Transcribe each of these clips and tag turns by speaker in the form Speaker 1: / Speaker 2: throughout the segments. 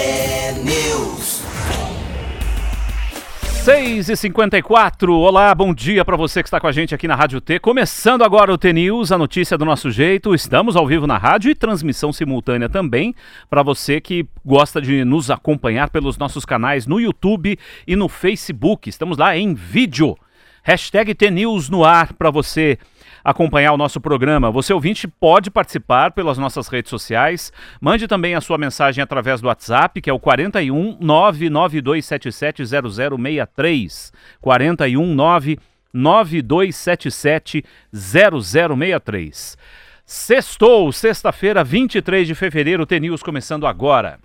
Speaker 1: T-News.
Speaker 2: 6 e 54 olá, bom dia para você que está com a gente aqui na Rádio T. Começando agora o T News, a notícia do nosso jeito. Estamos ao vivo na rádio e transmissão simultânea também para você que gosta de nos acompanhar pelos nossos canais no YouTube e no Facebook. Estamos lá em vídeo. Hashtag T News no ar para você acompanhar o nosso programa. Você ouvinte pode participar pelas nossas redes sociais. Mande também a sua mensagem através do WhatsApp, que é o 41 99277 0063. 41 99277 0063. Sextou, sexta-feira, 23 de fevereiro, T-News começando agora.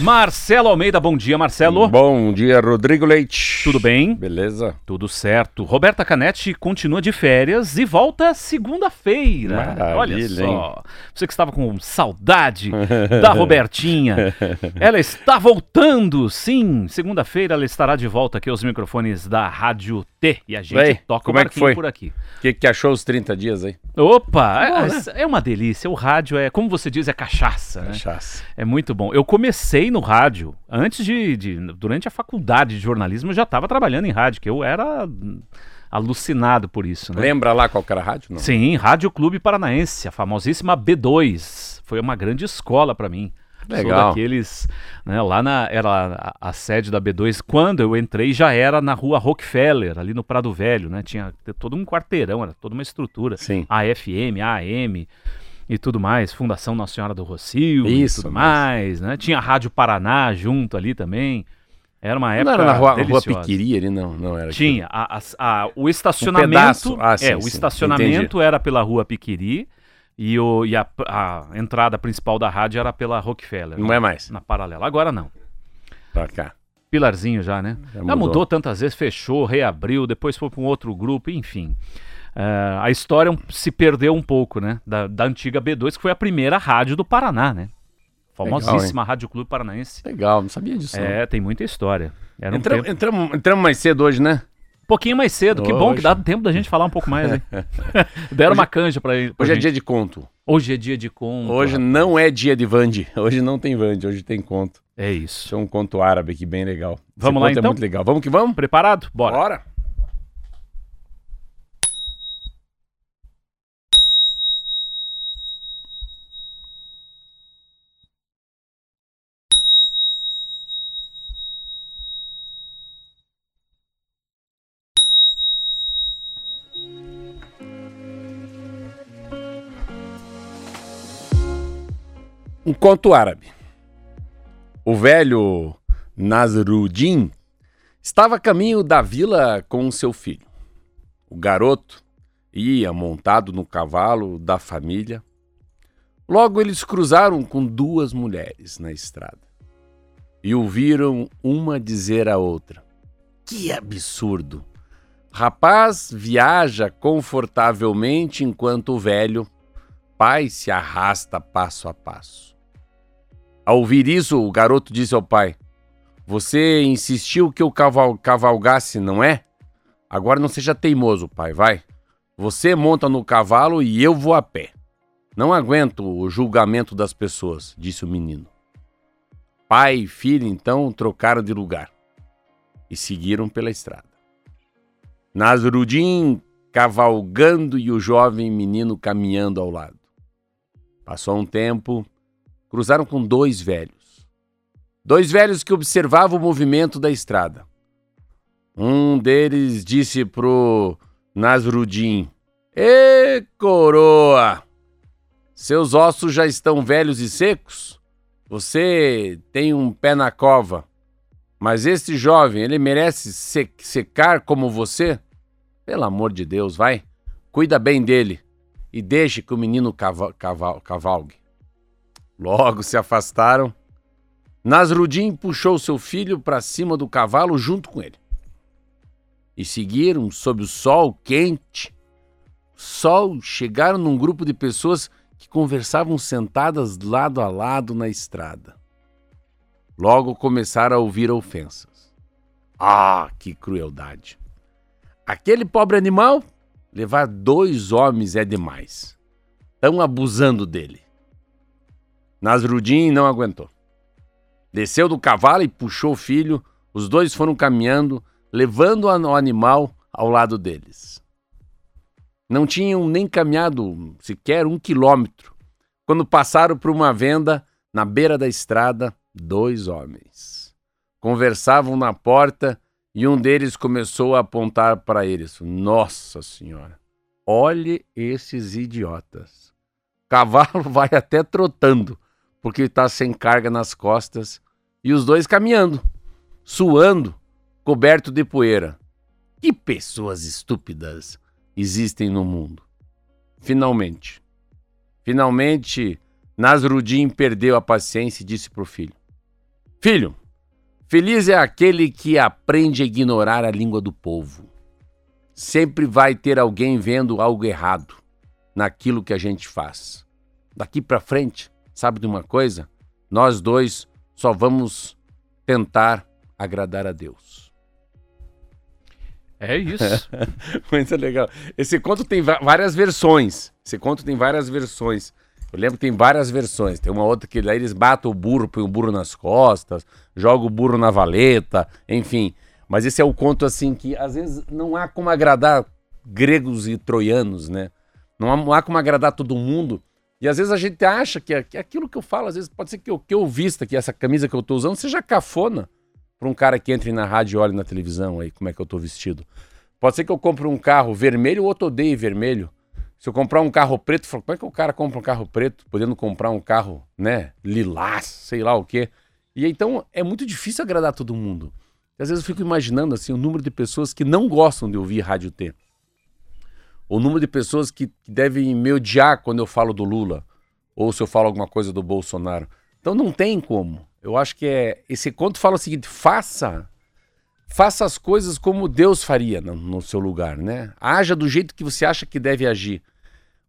Speaker 2: Marcelo Almeida, bom dia, Marcelo.
Speaker 3: Bom dia, Rodrigo Leite.
Speaker 2: Tudo bem?
Speaker 3: Beleza?
Speaker 2: Tudo certo. Roberta Canetti continua de férias e volta segunda-feira. Olha só. Hein? Você que estava com saudade da Robertinha. ela está voltando, sim. Segunda-feira ela estará de volta aqui aos microfones da Rádio T. E a gente Bem, toca
Speaker 3: como
Speaker 2: o
Speaker 3: é que foi?
Speaker 2: por aqui.
Speaker 3: O que, que achou os 30 dias aí?
Speaker 2: Opa! Bom, é, né? é uma delícia. O rádio é, como você diz, é cachaça.
Speaker 3: Cachaça.
Speaker 2: Né? É muito bom. Eu comecei no rádio, antes de, de durante a faculdade de jornalismo, eu já estava trabalhando em rádio, que eu era alucinado por isso. Né?
Speaker 3: Lembra lá qual era a rádio? Não?
Speaker 2: Sim, Rádio Clube Paranaense, a famosíssima B2. Foi uma grande escola para mim.
Speaker 3: Legal.
Speaker 2: Sou daqueles, né, lá na era a, a, sede da B2, quando eu entrei já era na rua Rockefeller, ali no Prado Velho, né? Tinha todo um quarteirão, era toda uma estrutura.
Speaker 3: Sim.
Speaker 2: AFM, AM e tudo mais, Fundação Nossa Senhora do Rocio
Speaker 3: Isso,
Speaker 2: e tudo mais, né? Tinha a Rádio Paraná junto ali também. Era uma época
Speaker 3: Não era na rua,
Speaker 2: deliciosa.
Speaker 3: rua Piquiri ali, não, não era.
Speaker 2: Tinha, a, a, a, o estacionamento,
Speaker 3: um ah, sim,
Speaker 2: é, o
Speaker 3: sim,
Speaker 2: estacionamento
Speaker 3: entendi.
Speaker 2: era pela rua Piquiri e, o, e a, a entrada principal da rádio era pela Rockefeller.
Speaker 3: Não
Speaker 2: né?
Speaker 3: é mais.
Speaker 2: Na paralela. Agora não.
Speaker 3: Pra cá.
Speaker 2: Pilarzinho já, né?
Speaker 3: Já
Speaker 2: Já
Speaker 3: mudou.
Speaker 2: mudou, tantas vezes, fechou, reabriu, depois foi para um outro grupo, enfim. É, a história um- se perdeu um pouco, né? Da, da antiga B2, que foi a primeira rádio do Paraná, né? Famosíssima Rádio Clube Paranaense.
Speaker 3: Legal, não sabia disso. não.
Speaker 2: É, tem muita história. Um tempo-
Speaker 3: entramos, entramos mais cedo hoje, né?
Speaker 2: Pouquinho mais cedo. Que bom que
Speaker 3: Hoje.
Speaker 2: dá tempo da gente falar um pouco mais, hein? Deram uma canja pra, pra
Speaker 3: Hoje é
Speaker 2: gente.
Speaker 3: dia de conto.
Speaker 2: Hoje é dia de conto.
Speaker 3: Hoje
Speaker 2: rapaz.
Speaker 3: não é dia de Vande. Hoje não tem Vande, hoje tem conto.
Speaker 2: É isso.
Speaker 3: Isso é um conto árabe aqui bem legal. Esse
Speaker 2: Vamos lá,
Speaker 3: conto
Speaker 2: então?
Speaker 3: É muito legal. Vamos que vamos?
Speaker 2: Preparado? Bora.
Speaker 3: Bora. Um conto árabe. O velho Nasruddin estava a caminho da vila com seu filho. O garoto ia montado no cavalo da família. Logo eles cruzaram com duas mulheres na estrada e ouviram uma dizer à outra: Que absurdo! Rapaz viaja confortavelmente enquanto o velho pai se arrasta passo a passo. Ao ouvir isso, o garoto disse ao pai: Você insistiu que eu caval cavalgasse, não é? Agora não seja teimoso, pai, vai. Você monta no cavalo e eu vou a pé. Não aguento o julgamento das pessoas, disse o menino. Pai e filho então trocaram de lugar e seguiram pela estrada. Nasruddin cavalgando e o jovem menino caminhando ao lado. Passou um tempo, cruzaram com dois velhos. Dois velhos que observavam o movimento da estrada. Um deles disse pro Nasruddin: Ê, coroa! Seus ossos já estão velhos e secos? Você tem um pé na cova. Mas este jovem, ele merece se- secar como você? Pelo amor de Deus, vai. Cuida bem dele e deixe que o menino cava- cava- cavalgue. Logo se afastaram. Nasruddin puxou seu filho para cima do cavalo junto com ele. E seguiram sob o sol quente. Sol chegaram num grupo de pessoas que conversavam sentadas lado a lado na estrada. Logo começaram a ouvir ofensas. Ah, que crueldade! Aquele pobre animal levar dois homens é demais. Estão abusando dele. Nasrudin não aguentou. Desceu do cavalo e puxou o filho. Os dois foram caminhando, levando o animal ao lado deles. Não tinham nem caminhado sequer um quilômetro quando passaram por uma venda na beira da estrada dois homens. Conversavam na porta e um deles começou a apontar para eles. Nossa Senhora, olhe esses idiotas. Cavalo vai até trotando, porque está sem carga nas costas, e os dois caminhando, suando, coberto de poeira. Que pessoas estúpidas existem no mundo. Finalmente, finalmente, Nasrudin perdeu a paciência e disse para o filho: Filho, feliz é aquele que aprende a ignorar a língua do povo. Sempre vai ter alguém vendo algo errado naquilo que a gente faz. Daqui para frente, sabe de uma coisa? Nós dois só vamos tentar agradar a Deus.
Speaker 2: É isso.
Speaker 3: Muito legal. Esse conto tem várias versões. Esse conto tem várias versões. Eu lembro que tem várias versões. Tem uma outra que eles batem o burro, põem o burro nas costas, jogam o burro na valeta, enfim. Mas esse é o conto assim que às vezes não há como agradar gregos e troianos, né? Não há, não há como agradar todo mundo. E às vezes a gente acha que, que aquilo que eu falo, às vezes pode ser que o que eu vista, que essa camisa que eu tô usando, seja cafona para um cara que entre na rádio e olhe na televisão aí como é que eu tô vestido. Pode ser que eu compre um carro vermelho ou outro odeie vermelho. Se eu comprar um carro preto, como é que o cara compra um carro preto, podendo comprar um carro, né, lilás, sei lá o quê. E então é muito difícil agradar todo mundo. Às vezes eu fico imaginando assim o número de pessoas que não gostam de ouvir Rádio T. O número de pessoas que, devem me odiar quando eu falo do Lula ou se eu falo alguma coisa do Bolsonaro. Então não tem como. Eu acho que é esse conto fala o seguinte: faça faça as coisas como Deus faria no, no, seu lugar, né? Haja do jeito que você acha que deve agir.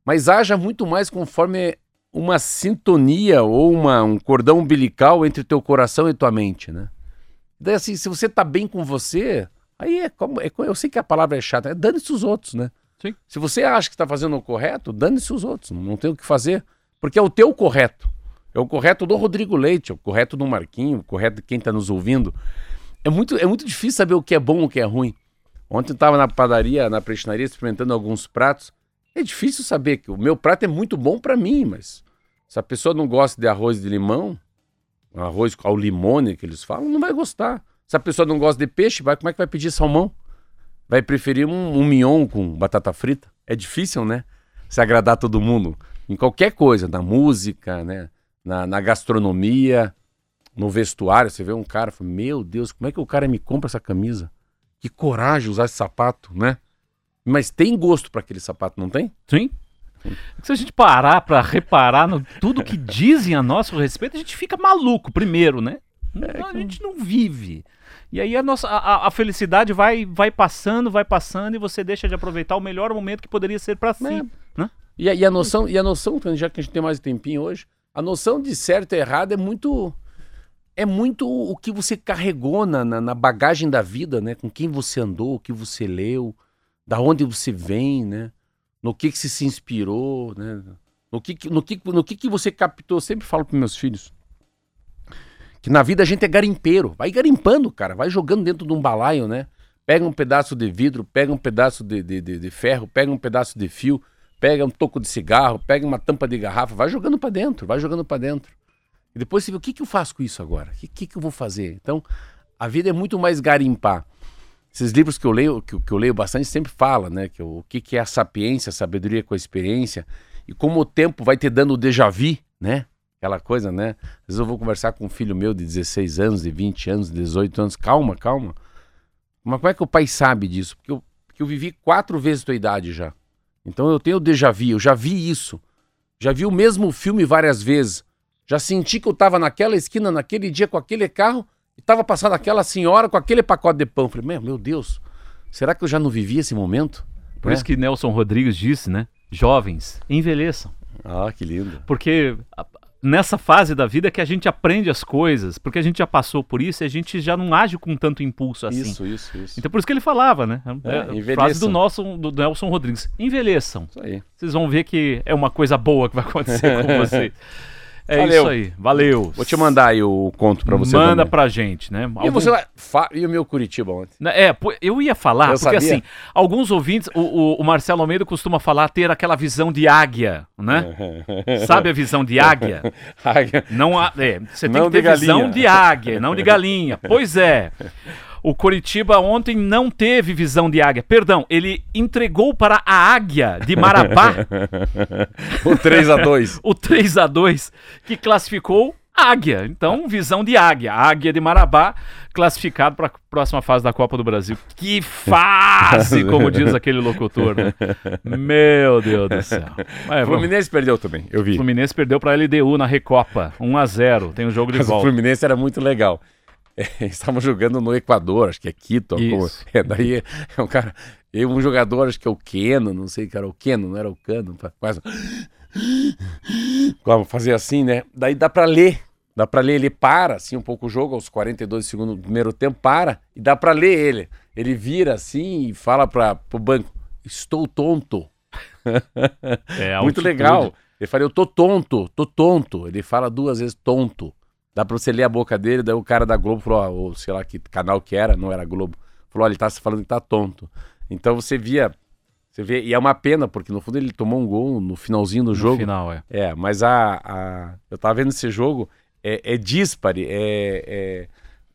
Speaker 3: Mas haja muito mais conforme uma sintonia ou uma, um cordão umbilical entre teu coração e tua mente, né? Daí assim, se você tá bem com você, aí é como. É, eu sei que a palavra é chata, é dane-se os outros, né?
Speaker 2: Sim.
Speaker 3: Se você acha que está fazendo o correto, dane-se os outros, não tem o que fazer, porque é o teu correto. É o correto do Rodrigo Leite, é o correto do Marquinho, o correto de quem está nos ouvindo. É muito, é muito difícil saber o que é bom e o que é ruim. Ontem eu estava na padaria, na prestinaria, experimentando alguns pratos. É difícil saber que o meu prato é muito bom para mim, mas se a pessoa não gosta de arroz de limão, arroz ao limone que eles falam, não vai gostar. Se a pessoa não gosta de peixe, vai, como é que vai pedir salmão? Vai preferir um, um mignon com batata frita? É difícil, né? Se agradar todo mundo. Em qualquer coisa, na música, né? na, na gastronomia, no vestuário, você vê um cara, fala, meu Deus, como é que o cara me compra essa camisa? Que coragem usar esse sapato, né? Mas tem gosto para aquele sapato, não tem?
Speaker 2: Sim. Se a gente parar para reparar no tudo que dizem a nosso respeito, a gente fica maluco primeiro, né? É, a gente não vive. E aí a nossa a, a, felicidade vai vai passando, vai passando e você deixa de aproveitar o melhor momento que poderia ser para si, é. né?
Speaker 3: E a, e a noção, e a noção, já que a gente tem mais tempinho hoje, a noção de certo e errado é muito é muito o que você carregou na, na, na, bagagem da vida, né? Com quem você andou, o que você leu, da onde você vem, né? No que, que você se inspirou, né? No que, no que, no que, que você captou. Eu sempre falo para meus filhos que na vida a gente é garimpeiro. Vai garimpando, cara. Vai jogando dentro de um balaio, né? Pega um pedaço de vidro, pega um pedaço de, de, de, de ferro, pega um pedaço de fio, pega um toco de cigarro, pega uma tampa de garrafa, vai jogando para dentro, vai jogando para dentro. E depois você vê o que, que eu faço com isso agora? O que, que, que eu vou fazer? Então, a vida é muito mais garimpar. Esses livros que eu leio, que, que eu leio bastante, sempre fala, né? Que, o que, que é a sapiência, a sabedoria com a experiência, e como o tempo vai te dando o déjà vu, né? Aquela coisa, né? Às vezes eu vou conversar com um filho meu de 16 anos, de 20 anos, de 18 anos, calma, calma. Mas como é que o pai sabe disso? Porque eu, porque eu vivi quatro vezes a tua idade já. Então eu tenho déjà vu, eu já vi isso. Já vi o mesmo filme várias vezes. Já senti que eu estava naquela esquina, naquele dia, com aquele carro, e estava passando aquela senhora com aquele pacote de pão. Falei, meu, meu Deus, será que eu já não vivi esse momento?
Speaker 2: Por é? isso que Nelson Rodrigues disse, né? Jovens, envelheçam.
Speaker 3: Ah, que lindo.
Speaker 2: Porque nessa fase da vida que a gente aprende as coisas, porque a gente já passou por isso e a gente já não age com tanto impulso assim.
Speaker 3: Isso, isso, isso.
Speaker 2: Então por isso que ele falava, né? É, é, frase do nosso do Nelson Rodrigues. Envelheçam. Isso aí. Vocês vão ver que é uma coisa boa que vai acontecer com vocês. É
Speaker 3: Valeu.
Speaker 2: isso aí. Valeu.
Speaker 3: Vou te mandar aí o conto pra você
Speaker 2: Manda
Speaker 3: também.
Speaker 2: pra gente, né?
Speaker 3: E,
Speaker 2: Algum-
Speaker 3: você vai... fa- e o meu Curitiba ontem?
Speaker 2: Né, É, eu ia falar,
Speaker 3: Eu
Speaker 2: porque
Speaker 3: sabia.
Speaker 2: assim, alguns ouvintes, o, o- o Marcelo Almeida costuma falar ter aquela visão de águia, né? Sabe a visão de águia? Não há, é, você tem
Speaker 3: Não
Speaker 2: que ter
Speaker 3: de
Speaker 2: visão de águia, não de galinha. Pois é. O Coritiba ontem não teve visão de águia. Perdão, ele entregou para a águia de Marabá
Speaker 3: o 3x2.
Speaker 2: o 3 a 2 que classificou águia. Então, visão de águia. Águia de Marabá classificado para a próxima fase da Copa do Brasil. Que fase, como diz aquele locutor. Né? Meu Deus do céu. Mas,
Speaker 3: O
Speaker 2: vamos-
Speaker 3: Fluminense perdeu também, eu vi.
Speaker 2: O Fluminense perdeu para a LDU na Recopa, 1 a 0. Tem o jogo de
Speaker 3: Mas o
Speaker 2: volta.
Speaker 3: Fluminense era muito legal. É, eles estavam jogando no Equador, acho que é Quito. É, daí é um cara. E um jogador, acho que é o Keno, não sei que era o Keno, não era o Cano. Quase. Como fazer assim, né? Daí dá pra ler. Dá pra ler, ele para assim um pouco o jogo, aos 42 segundos do primeiro tempo, para e dá pra ler ele. Ele vira assim e fala para pro banco: Estou tonto.
Speaker 2: É,
Speaker 3: Muito legal. Ele fala, eu tô tonto, tô tonto. Ele fala duas vezes tonto. Dá pra você ler a boca dele, daí o cara da Globo falou, ó, ou sei lá que canal que era, não era Globo, falou, olha, ele tá falando que tá tonto. Então você via, você vê, e é uma pena, porque no fundo ele tomou um gol no finalzinho do
Speaker 2: No
Speaker 3: jogo.
Speaker 2: final, é.
Speaker 3: É, mas a, a- eu tava vendo esse jogo, é, é díspare, é, é-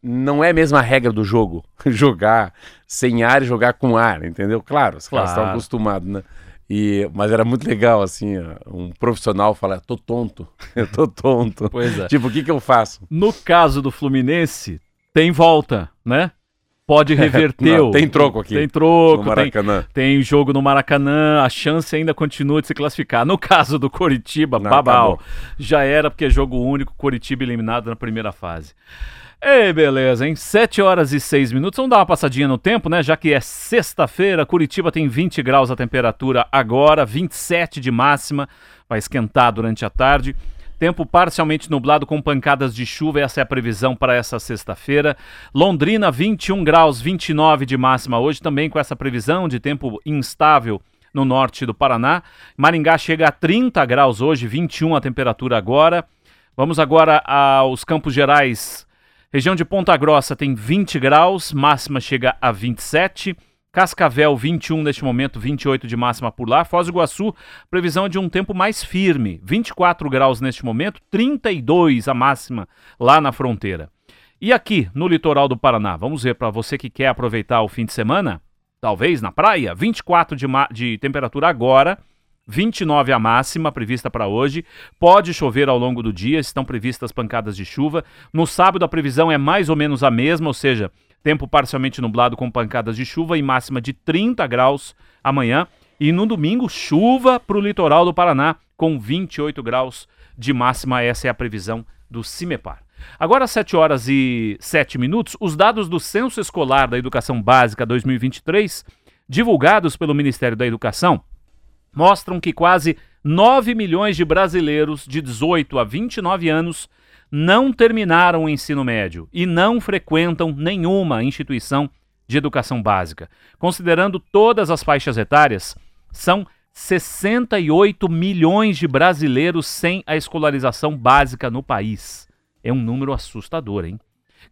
Speaker 3: não é a mesma regra do jogo, jogar sem ar e jogar com ar, entendeu? Claro, os caras
Speaker 2: Claro.
Speaker 3: estão acostumados, né? E, mas era muito legal, assim, um profissional falar, tô tonto, eu tô tonto.
Speaker 2: Pois é.
Speaker 3: Tipo, o que que eu faço?
Speaker 2: No caso do Fluminense, tem volta, né? Pode reverter.
Speaker 3: Não, tem troco aqui,
Speaker 2: Tem troco,
Speaker 3: no
Speaker 2: tem,
Speaker 3: Maracanã.
Speaker 2: tem jogo no Maracanã, a chance ainda continua de se classificar. No caso do Coritiba,
Speaker 3: Não,
Speaker 2: babau,
Speaker 3: acabou.
Speaker 2: já era porque é jogo único, Coritiba eliminado na primeira fase. Ei, beleza, hein? 7 horas e 6 minutos. Vamos dar uma passadinha no tempo, né? Já que é sexta-feira, Curitiba tem 20 graus a temperatura agora, 27 de máxima, vai esquentar durante a tarde. Tempo parcialmente nublado com pancadas de chuva, essa é a previsão para essa sexta-feira. Londrina, 21 graus, 29 de máxima hoje, também com essa previsão de tempo instável no norte do Paraná. Maringá chega a 30 graus hoje, 21 a temperatura agora. Vamos agora aos Campos Gerais. Região de Ponta Grossa tem 20 graus, máxima chega a 27. Cascavel, 21 neste momento, 28 de máxima por lá. Foz do Iguaçu, previsão de um tempo mais firme, 24 graus neste momento, 32 a máxima lá na fronteira. E aqui, no litoral do Paraná, vamos ver para você que quer aproveitar o fim de semana, talvez na praia, 24 de, de temperatura agora, 29 a máxima prevista para hoje. Pode chover ao longo do dia, estão previstas pancadas de chuva. No sábado a previsão é mais ou menos a mesma, ou seja, tempo parcialmente nublado com pancadas de chuva e máxima de 30 graus amanhã. E no domingo, chuva para o litoral do Paraná com 28 graus de máxima. Essa é a previsão do CIMEPAR. Agora, às 7 horas e 7 minutos, os dados do Censo Escolar da Educação Básica 2023, divulgados pelo Ministério da Educação, mostram que quase 9 milhões de brasileiros de 18 a 29 anos não terminaram o ensino médio e não frequentam nenhuma instituição de educação básica. Considerando todas as faixas etárias, são 68 milhões de brasileiros sem a escolarização básica no país. É um número assustador, hein?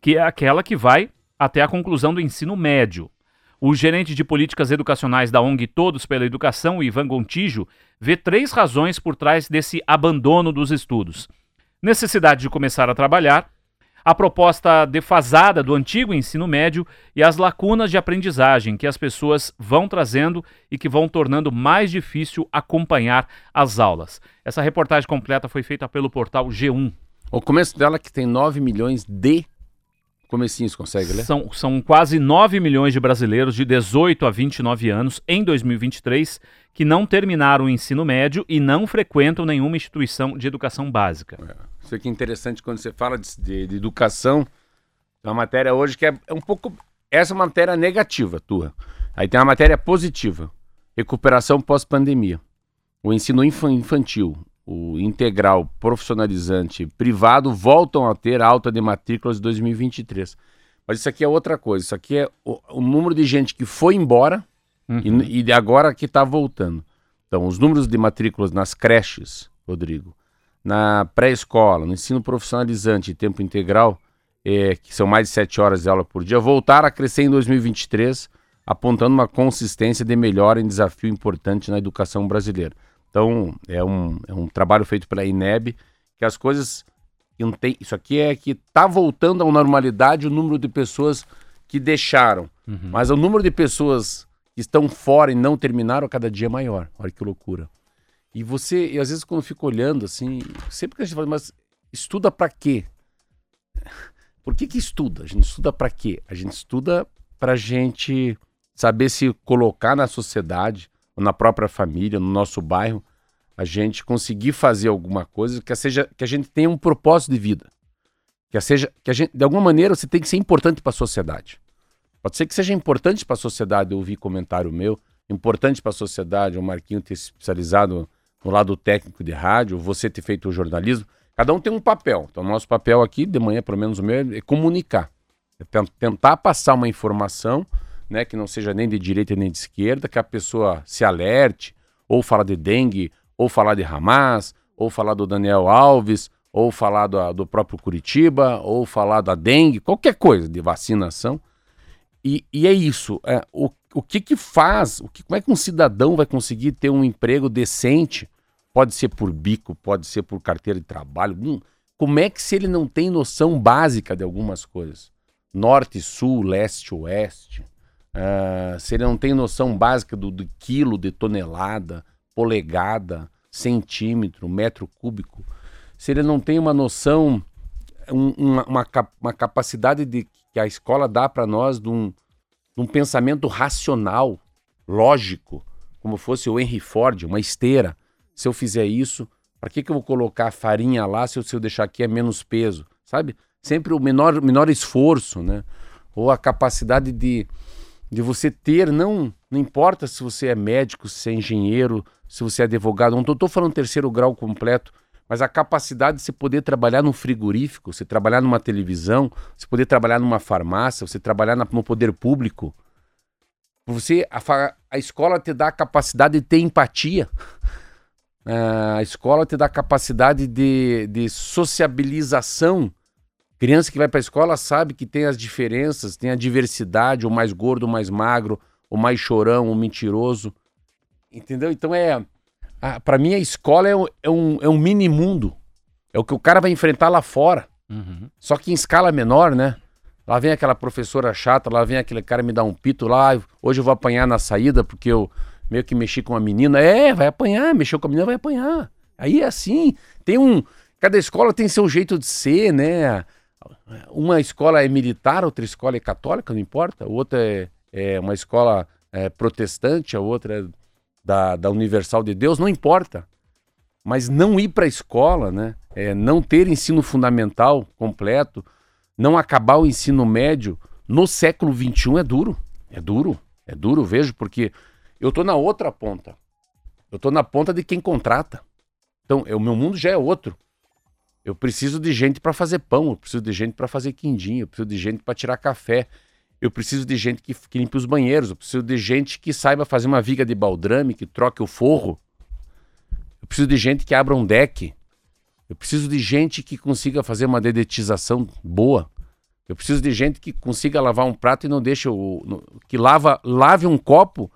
Speaker 2: Que é aquela que vai até a conclusão do ensino médio. O gerente de políticas educacionais da ONG Todos pela Educação, Ivan Gontijo, vê três razões por trás desse abandono dos estudos: necessidade de começar a trabalhar, a proposta defasada do antigo ensino médio e as lacunas de aprendizagem que as pessoas vão trazendo e que vão tornando mais difícil acompanhar as aulas. Essa reportagem completa foi feita pelo portal G1.
Speaker 3: O começo dela que tem 9 milhões de comecinhos, consegue ler?
Speaker 2: São, são quase 9 milhões de brasileiros de 18 a 29 anos em 2023 que não terminaram o ensino médio e não frequentam nenhuma instituição de educação básica.
Speaker 3: Isso aqui é interessante quando você fala de, de- de educação. Tem uma matéria hoje que é, é um pouco. Essa é matéria negativa, tua. Aí tem uma matéria positiva. Recuperação pós-pandemia. O ensino infan- infantil, o integral, profissionalizante, privado voltam a ter alta de matrículas em 2023. Mas isso aqui é outra coisa. Isso aqui é o, o número de gente que foi embora
Speaker 2: Uhum.
Speaker 3: e, e agora que está voltando. Então, os números de matrículas nas creches, Rodrigo, na pré-escola, no ensino profissionalizante e tempo integral, é, que são mais de 7 horas de aula por dia, voltaram a crescer em 2023, apontando uma consistência de melhora em desafio importante na educação brasileira. Então, é um, é um trabalho feito pela INEB, que as coisas que não tem. Isso aqui é que está voltando à normalidade o número de pessoas que deixaram. Uhum. Mas o número de pessoas que estão fora e não terminaram cada dia é maior. Olha que loucura. E você, e às vezes quando eu fico olhando assim, sempre que a gente fala, mas estuda para quê? Por que que estuda? A gente estuda para quê? A gente estuda para gente saber se colocar na sociedade, na própria família, no nosso bairro, a gente conseguir fazer alguma coisa que seja que a gente tenha um propósito de vida. Que seja que a gente de alguma maneira você tem que ser importante para a sociedade. Pode ser que seja importante para a sociedade ouvir comentário meu, importante para a sociedade o Marquinho ter se especializado no lado técnico de rádio, você ter feito o jornalismo. Cada um tem um papel. Então, nosso papel aqui, de manhã, pelo menos o meu, é comunicar. É tentar passar uma informação né, que não seja nem de direita nem de esquerda, que a pessoa se alerte, ou falar de dengue, ou falar de Hamas, ou falar do Daniel Alves, ou falar do, do próprio Curitiba, ou falar da dengue, qualquer coisa de vacinação. E, e é isso. É, o, o que que faz, o que, como é que um cidadão vai conseguir ter um emprego decente? Pode ser por bico, pode ser por carteira de trabalho. Hum, como é que se ele não tem noção básica de algumas coisas? Norte, sul, leste, oeste. Uh, se ele não tem noção básica do, do quilo, de tonelada, polegada, centímetro, metro cúbico. Se ele não tem uma noção, um, uma, uma, uma capacidade de que a escola dá para nós de um, de um pensamento racional, lógico, como fosse o Henry Ford, uma esteira. Se eu fizer isso, para que, que eu vou colocar farinha lá se eu, se eu deixar aqui é menos peso? Sabe? Sempre o menor, menor esforço, né? Ou a capacidade de, de você ter, não, não importa se você é médico, se é engenheiro, se você é advogado, não estou falando terceiro grau completo, mas a capacidade de você poder trabalhar num frigorífico, você trabalhar numa televisão, você poder trabalhar numa farmácia, você trabalhar na, no poder público. Você, a, a escola te dá a capacidade de ter empatia. a escola te dá a capacidade de, de sociabilização. Criança que vai para a escola sabe que tem as diferenças, tem a diversidade, o mais gordo, o mais magro, o mais chorão, o mentiroso. Entendeu? Então é para mim, a escola é um, é, um, é um mini mundo. É o que o cara vai enfrentar lá fora. Uhum. Só que em escala menor, né? Lá vem aquela professora chata, lá vem aquele cara me dar um pito lá. Hoje eu vou apanhar na saída porque eu meio que mexi com uma menina. É, vai apanhar, mexeu com a menina, vai apanhar. Aí é assim. Tem um. Cada escola tem seu jeito de ser, né? Uma escola é militar, outra escola é católica, não importa. Outra é, é uma escola é, protestante, a outra é da, da Universal de Deus, não importa. Mas não ir para a escola, né? É, não ter ensino fundamental completo, não acabar o ensino médio no século XXI é duro. É duro. É duro, vejo, porque eu estou na outra ponta. Eu estou na ponta de quem contrata. Então, o meu mundo já é outro. Eu preciso de gente para fazer pão, eu preciso de gente para fazer quindim, eu preciso de gente para tirar café, eu preciso de gente que, que limpe os banheiros, eu preciso de gente que saiba fazer uma viga de baldrame, que troque o forro. Eu preciso de gente que abra um deck. Eu preciso de gente que consiga fazer uma dedetização boa. Eu preciso de gente que consiga lavar um prato e não deixe o. No, que lava, lave um copo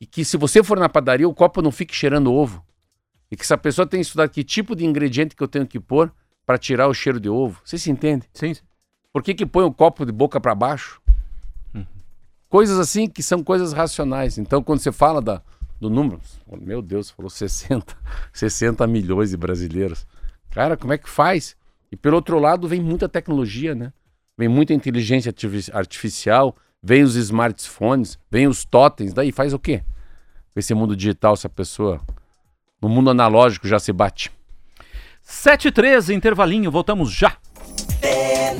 Speaker 3: e que se você for na padaria, o copo não fique cheirando ovo. E que essa pessoa tenha estudado que tipo de ingrediente que eu tenho que pôr para tirar o cheiro de ovo. Você se entende?
Speaker 2: Sim.
Speaker 3: Por que, que põe o copo de boca para baixo? Coisas assim que são coisas racionais. Então, quando você fala da, do número, meu Deus, falou 60, 60 milhões de brasileiros. Cara, como é que faz? E pelo outro lado, vem muita tecnologia, né? Vem muita inteligência artificial, vem os smartphones, vem os totens, daí faz o quê? Com esse mundo digital, se a pessoa no mundo analógico já se bate.
Speaker 2: 7 13 intervalinho, voltamos já. É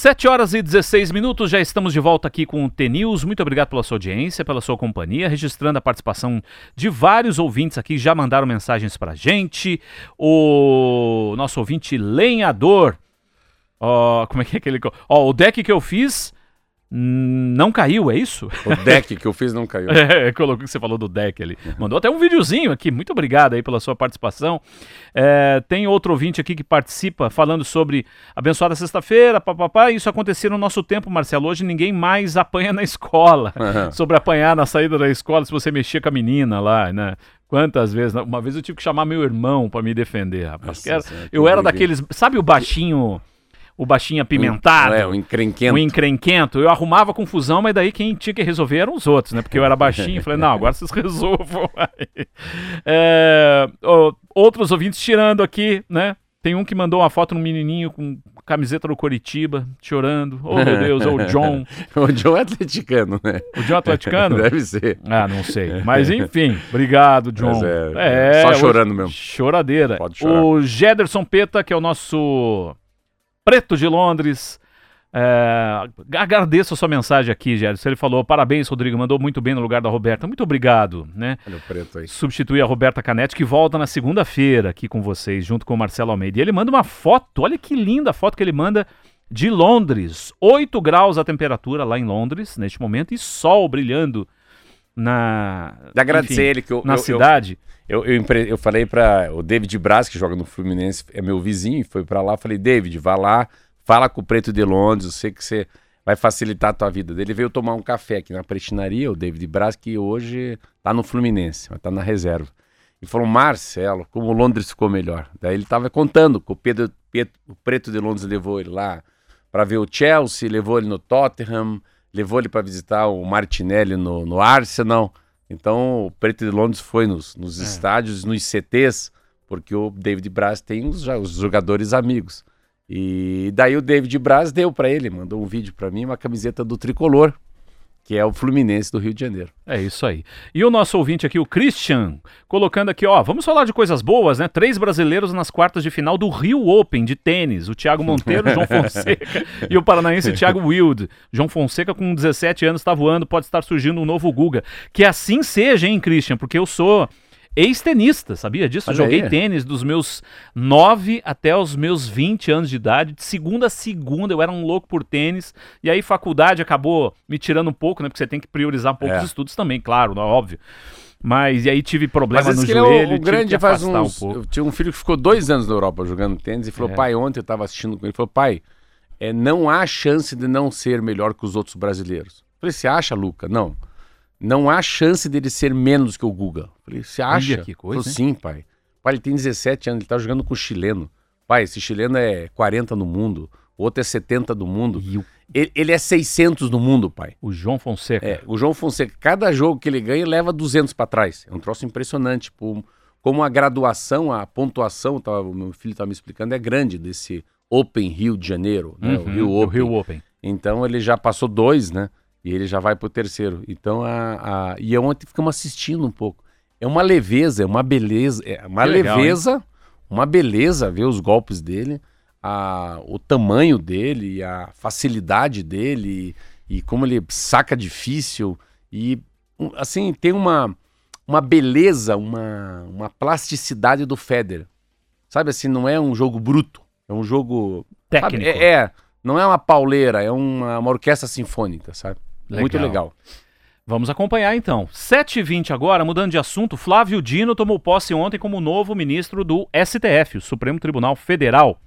Speaker 2: Sete horas e 16 minutos, já estamos de volta aqui com o T-News. Muito obrigado pela sua audiência, pela sua companhia, registrando a participação de vários ouvintes aqui, já mandaram mensagens pra gente. O nosso ouvinte lenhador Ó, como é que é aquele. Ó, o deck que eu fiz não caiu, é isso?
Speaker 3: O deck que eu fiz não caiu.
Speaker 2: é, colocou que você falou do deck ali. Mandou até um videozinho aqui. Muito obrigado aí pela sua participação. É, tem outro ouvinte aqui que participa falando sobre abençoada sexta-feira, papapá. Isso acontecia no nosso tempo, Marcelo. Hoje ninguém mais apanha na escola. Uhum. Sobre apanhar na saída da escola se você mexia com a menina lá, né? Quantas vezes? Uma vez eu tive que chamar meu irmão para me defender, rapaz. Nossa, era, eu era daqueles. Sabe o baixinho o baixinho apimentado. É,
Speaker 3: o encrenquento.
Speaker 2: O encrenquento. Eu arrumava confusão, mas daí quem tinha que resolver eram os outros, né? Porque eu era baixinho. falei, não, agora vocês resolvam. é, outros ouvintes tirando aqui, né? Tem um que mandou uma foto no menininho com camiseta do Coritiba, chorando. Oh, meu Deus, é o John.
Speaker 3: o John é atleticano, né?
Speaker 2: O John é atleticano?
Speaker 3: Deve ser.
Speaker 2: Ah, não sei. Mas enfim, obrigado, John.
Speaker 3: É, é, só chorando mesmo.
Speaker 2: Choradeira. Pode chorar. O Gederson Peta, que é o nosso Preto de Londres. É, agradeço a sua mensagem aqui, Gerson. Ele falou: parabéns, Rodrigo, mandou muito bem no lugar da Roberta. Muito obrigado, né?
Speaker 3: Olha o preto aí.
Speaker 2: Substituir a Roberta Canete, que volta na segunda-feira aqui com vocês, junto com o Marcelo Almeida. E ele manda uma foto, olha que linda a foto que ele manda de Londres. 8 graus a temperatura lá em Londres, neste momento, e sol brilhando na.
Speaker 3: De agradecer enfim, ele que eu,
Speaker 2: na
Speaker 3: eu,
Speaker 2: cidade.
Speaker 3: Eu, eu, eu, eu falei para o David Braz, que joga no Fluminense, é meu vizinho, foi para lá. Falei, David, vá lá, fala com o Preto de Londres, eu sei que você vai facilitar a tua vida. Ele veio tomar um café aqui na prestinaria, o David Braz, que hoje tá no Fluminense, mas tá na reserva. E falou, Marcelo, como o Londres ficou melhor. Daí ele tava contando que o, Pedro, Pedro, o Preto de Londres levou ele lá para ver o Chelsea, levou ele no Tottenham, levou ele para visitar o Martinelli no, no Arsenal. Então, o Preto de Londres foi nos, nos é. estádios, nos CTs, porque o David Braz tem os, os jogadores amigos. E daí o David Braz deu para ele, mandou um vídeo para mim, uma camiseta do tricolor, que é o Fluminense do Rio de Janeiro.
Speaker 2: É isso aí. E o nosso ouvinte aqui, o Christian, colocando aqui, ó, vamos falar de coisas boas, né? Três brasileiros nas quartas de final do Rio Open de tênis. O Thiago Monteiro, João Fonseca e o paranaense Thiago Wild. João Fonseca com 17 anos está voando, pode estar surgindo um novo Guga. Que assim seja, hein, Christian? Porque eu sou ex-tenista, sabia disso? Joguei tênis dos meus 9 até os meus 20 anos de idade, de segunda a segunda, eu era um louco por tênis, e aí faculdade acabou me tirando um pouco, né? Porque você tem que priorizar um pouco é. os estudos também, claro, não é óbvio. Mas e aí tive problema no joelho.
Speaker 3: É o, o grande faz uns, um Eu tinha um filho que ficou dois anos na Europa jogando tênis e falou: é. pai, ontem eu estava assistindo com ele, falou: pai, é, não há chance de não ser melhor que os outros brasileiros. Eu falei: você acha, Luca? Não. Não há chance dele ser menos que o Guga. Falei, você acha?
Speaker 2: Que coisa,
Speaker 3: Falei, Sim, pai. Pai, ele tem 17 anos, ele tá jogando com o chileno. Pai, esse chileno é 40 no mundo, o outro é 70 do mundo. O... Ele, ele, é 600 no mundo, pai.
Speaker 2: O João Fonseca.
Speaker 3: É, o João Fonseca. Cada jogo que ele ganha, leva 200 para trás. É um troço impressionante. Tipo, como a graduação, a pontuação, tá, o meu filho tá me explicando, é grande desse Open Rio de Janeiro, né? Uhum, o Rio Open. O Rio Open. Então ele já passou dois, né? E ele já vai pro terceiro. Então, a, a... e ontem ficamos assistindo um pouco. É uma leveza, é uma beleza, é uma que leveza, legal, uma beleza ver os golpes dele, a, o tamanho dele, a facilidade dele, e, e como ele saca difícil. E, assim, tem uma, uma beleza, uma, uma plasticidade do Federer. Sabe assim, não é um jogo bruto, é um jogo.
Speaker 2: Técnico.
Speaker 3: Sabe, é, é, não é uma pauleira, é uma, uma orquestra sinfônica, sabe? Legal. Muito legal.
Speaker 2: Vamos acompanhar então. 7h20 agora, mudando de assunto, Flávio Dino tomou posse ontem como novo ministro do STF, o Supremo Tribunal Federal.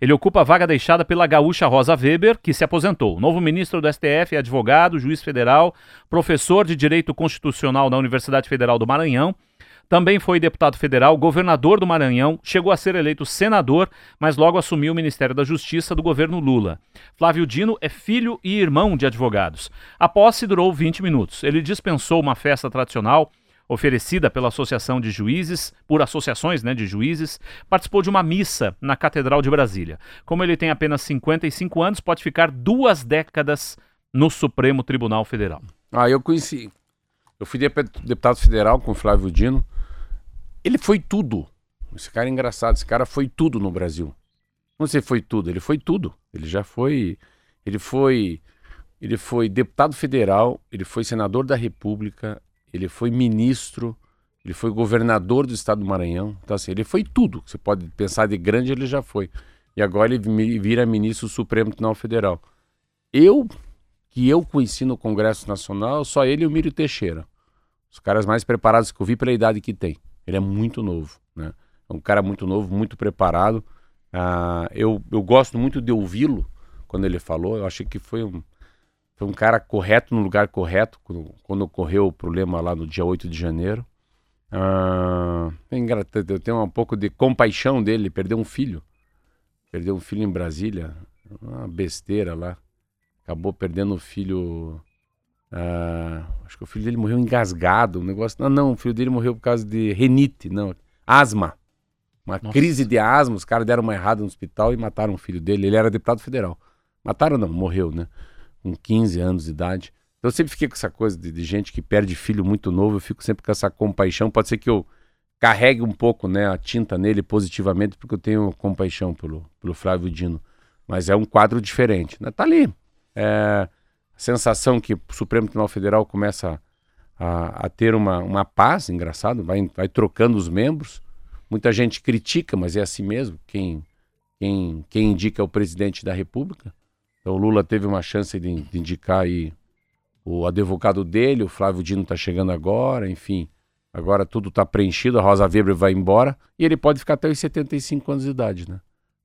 Speaker 2: Ele ocupa a vaga deixada pela gaúcha Rosa Weber, que se aposentou. O novo ministro do STF é advogado, juiz federal, professor de Direito Constitucional na Universidade Federal do Maranhão também foi deputado federal, governador do Maranhão, chegou a ser eleito senador, mas logo assumiu o Ministério da Justiça do governo Lula. Flávio Dino é filho e irmão de advogados. A posse durou 20 minutos. Ele dispensou uma festa tradicional oferecida pela Associação de Juízes, por associações né, de juízes, participou de uma missa na Catedral de Brasília. Como ele tem apenas 55 anos, pode ficar duas décadas no Supremo Tribunal Federal.
Speaker 3: Ah, eu conheci. Eu fui deputado federal com Flávio Dino. Ele foi tudo. Esse cara é engraçado. Esse cara foi tudo no Brasil. Não sei foi tudo. Ele foi tudo. Ele já foi. Ele foi. Ele foi deputado federal. Ele foi senador da República. Ele foi ministro. Ele foi governador do estado do Maranhão. Então, assim, ele foi tudo. Você pode pensar de grande, ele já foi. e agora ele vira ministro do Supremo Tribunal Federal. Eu, que eu conheci no Congresso Nacional, só ele e o Mírio Teixeira. Os caras mais preparados que eu vi pela idade que tem. Ele é muito novo, né? É um cara muito novo, muito preparado. Ah, eu, eu gosto muito de ouvi-lo quando ele falou. Eu achei que foi um, foi um cara correto no lugar correto quando, quando ocorreu o problema lá no dia 8 de janeiro. Ah, é eu tenho um pouco de compaixão dele, perdeu um filho. Perdeu um filho em Brasília, uma besteira lá. Acabou perdendo o filho. Uh, acho que o filho dele morreu engasgado, um negócio. Não, não, o filho dele morreu por causa de renite, não, asma. Uma Nossa. crise de asma, os caras deram uma errada no hospital e mataram o filho dele. Ele era deputado federal. Mataram não, morreu, né? Com 15 anos de idade. Então eu sempre fiquei com essa coisa de, de gente que perde filho muito novo, eu fico sempre com essa compaixão. Pode ser que eu carregue um pouco né, a tinta nele positivamente, porque eu tenho compaixão pelo, pelo Flávio Dino. Mas é um quadro diferente. Né? Tá ali. É, sensação que o Supremo Tribunal Federal começa a, a, ter uma, uma paz, engraçado, vai, vai trocando os membros. Muita gente critica, mas é assim mesmo. Quem, quem, quem indica é o presidente da República. Então o Lula teve uma chance de, de indicar aí o advogado dele, o Flávio Dino está chegando agora, enfim. Agora tudo está preenchido, a Rosa Weber vai embora e ele pode ficar até os 75 anos de idade, né?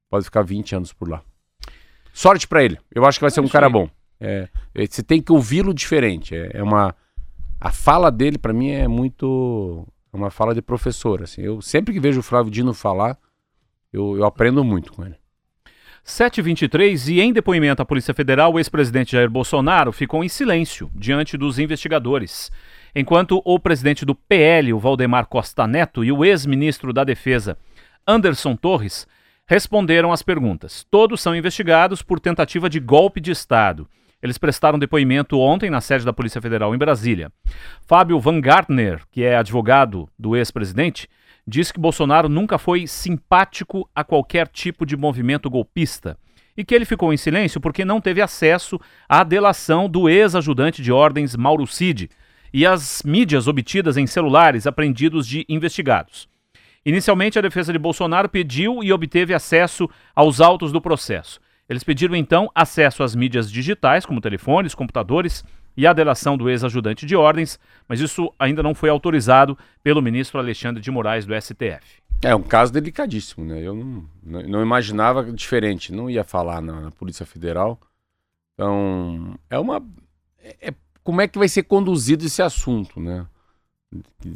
Speaker 3: Pode ficar 20 anos por lá. Sorte para ele. Eu acho que vai ser um cara bom. É, é, você tem que ouvi-lo diferente. É, é, uma a fala dele para mim é muito é uma fala de professor. Assim. Eu sempre que vejo o Flávio Dino falar, eu, eu aprendo muito com ele.
Speaker 2: 723 e em depoimento à Polícia Federal, o ex-presidente Jair Bolsonaro ficou em silêncio diante dos investigadores enquanto o presidente do PL, o Valdemar Costa Neto, e o ex-ministro da Defesa, Anderson Torres, responderam às perguntas. Todos são investigados por tentativa de golpe de Estado. Eles prestaram depoimento ontem na sede da Polícia Federal em Brasília. Fábio Van Gartner, que é advogado do ex-presidente, disse que Bolsonaro nunca foi simpático a qualquer tipo de movimento golpista e que ele ficou em silêncio porque não teve acesso à delação do ex-ajudante de ordens Mauro Cid, e as mídias obtidas em celulares apreendidos de investigados. Inicialmente, a defesa de Bolsonaro pediu e obteve acesso aos autos do processo. Eles pediram então acesso às mídias digitais, como telefones, computadores e a delação do ex-ajudante de ordens, mas isso ainda não foi autorizado pelo ministro Alexandre de Moraes do STF.
Speaker 3: É um caso delicadíssimo, né? Eu não, não, imaginava diferente, não ia falar na, na, Polícia Federal. Então, é uma. É, é como é que vai ser conduzido esse assunto, né?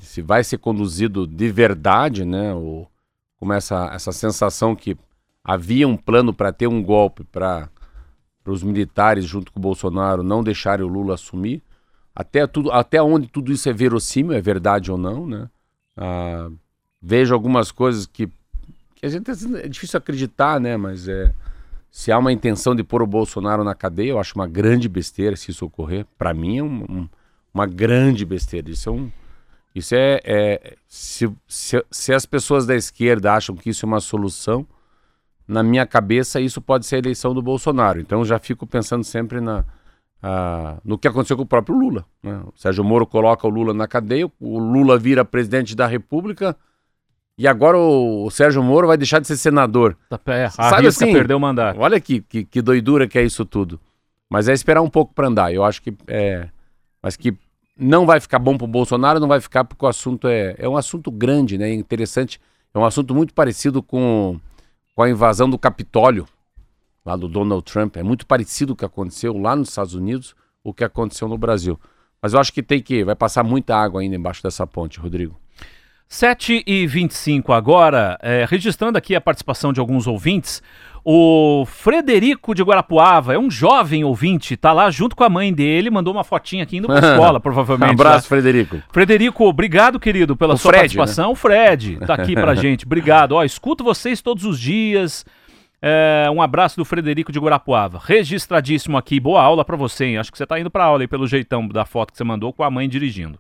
Speaker 3: Se vai ser conduzido de verdade, né? Ou como essa, essa sensação que havia um plano para ter um golpe para os militares junto com o Bolsonaro não deixarem o Lula assumir. Até, tudo, até onde tudo isso é verossímil, é verdade ou não, né? Ah, vejo algumas coisas que, que a gente é difícil acreditar, né? Mas é se há uma intenção de pôr o Bolsonaro na cadeia, eu acho uma grande besteira se isso ocorrer. Para mim é um, um, uma grande besteira. Isso é um. Isso é. é se, se, se, as pessoas da esquerda acham que isso é uma solução, na minha cabeça isso pode ser a eleição do Bolsonaro. Então já fico pensando sempre na, no que aconteceu com o próprio Lula. Né? O Sérgio Moro coloca o Lula na cadeia, o Lula vira presidente da República e agora o, Sérgio Moro vai deixar de ser senador.
Speaker 2: Tá, é, Sabe assim, perder o mandato.
Speaker 3: Olha que, que, que, doidura que é isso tudo. Mas é esperar um pouco para andar. Eu acho que é, mas que não vai ficar bom para o Bolsonaro, não vai ficar porque o assunto é, é um assunto grande, né? Interessante. É um assunto muito parecido com, com a invasão do Capitólio lá do Donald Trump. É muito parecido o que aconteceu lá nos Estados Unidos, o que aconteceu no Brasil. Mas eu acho que tem que vai passar muita água ainda embaixo dessa ponte, Rodrigo.
Speaker 2: 7 e 25 agora, é, registrando aqui a participação de alguns ouvintes. O Frederico de Guarapuava é um jovem ouvinte, tá lá junto com a mãe dele, mandou uma fotinha aqui indo pra escola, provavelmente. Um
Speaker 3: abraço, tá? Frederico.
Speaker 2: Frederico, obrigado, querido, pela o sua Fred, participação. Né? O Fred tá aqui pra gente. Obrigado. Ó, escuto vocês todos os dias. É, um abraço do Frederico de Guarapuava. Registradíssimo aqui. Boa aula para você, hein? Acho que você tá indo pra aula aí pelo jeitão da foto que você mandou com a mãe dirigindo.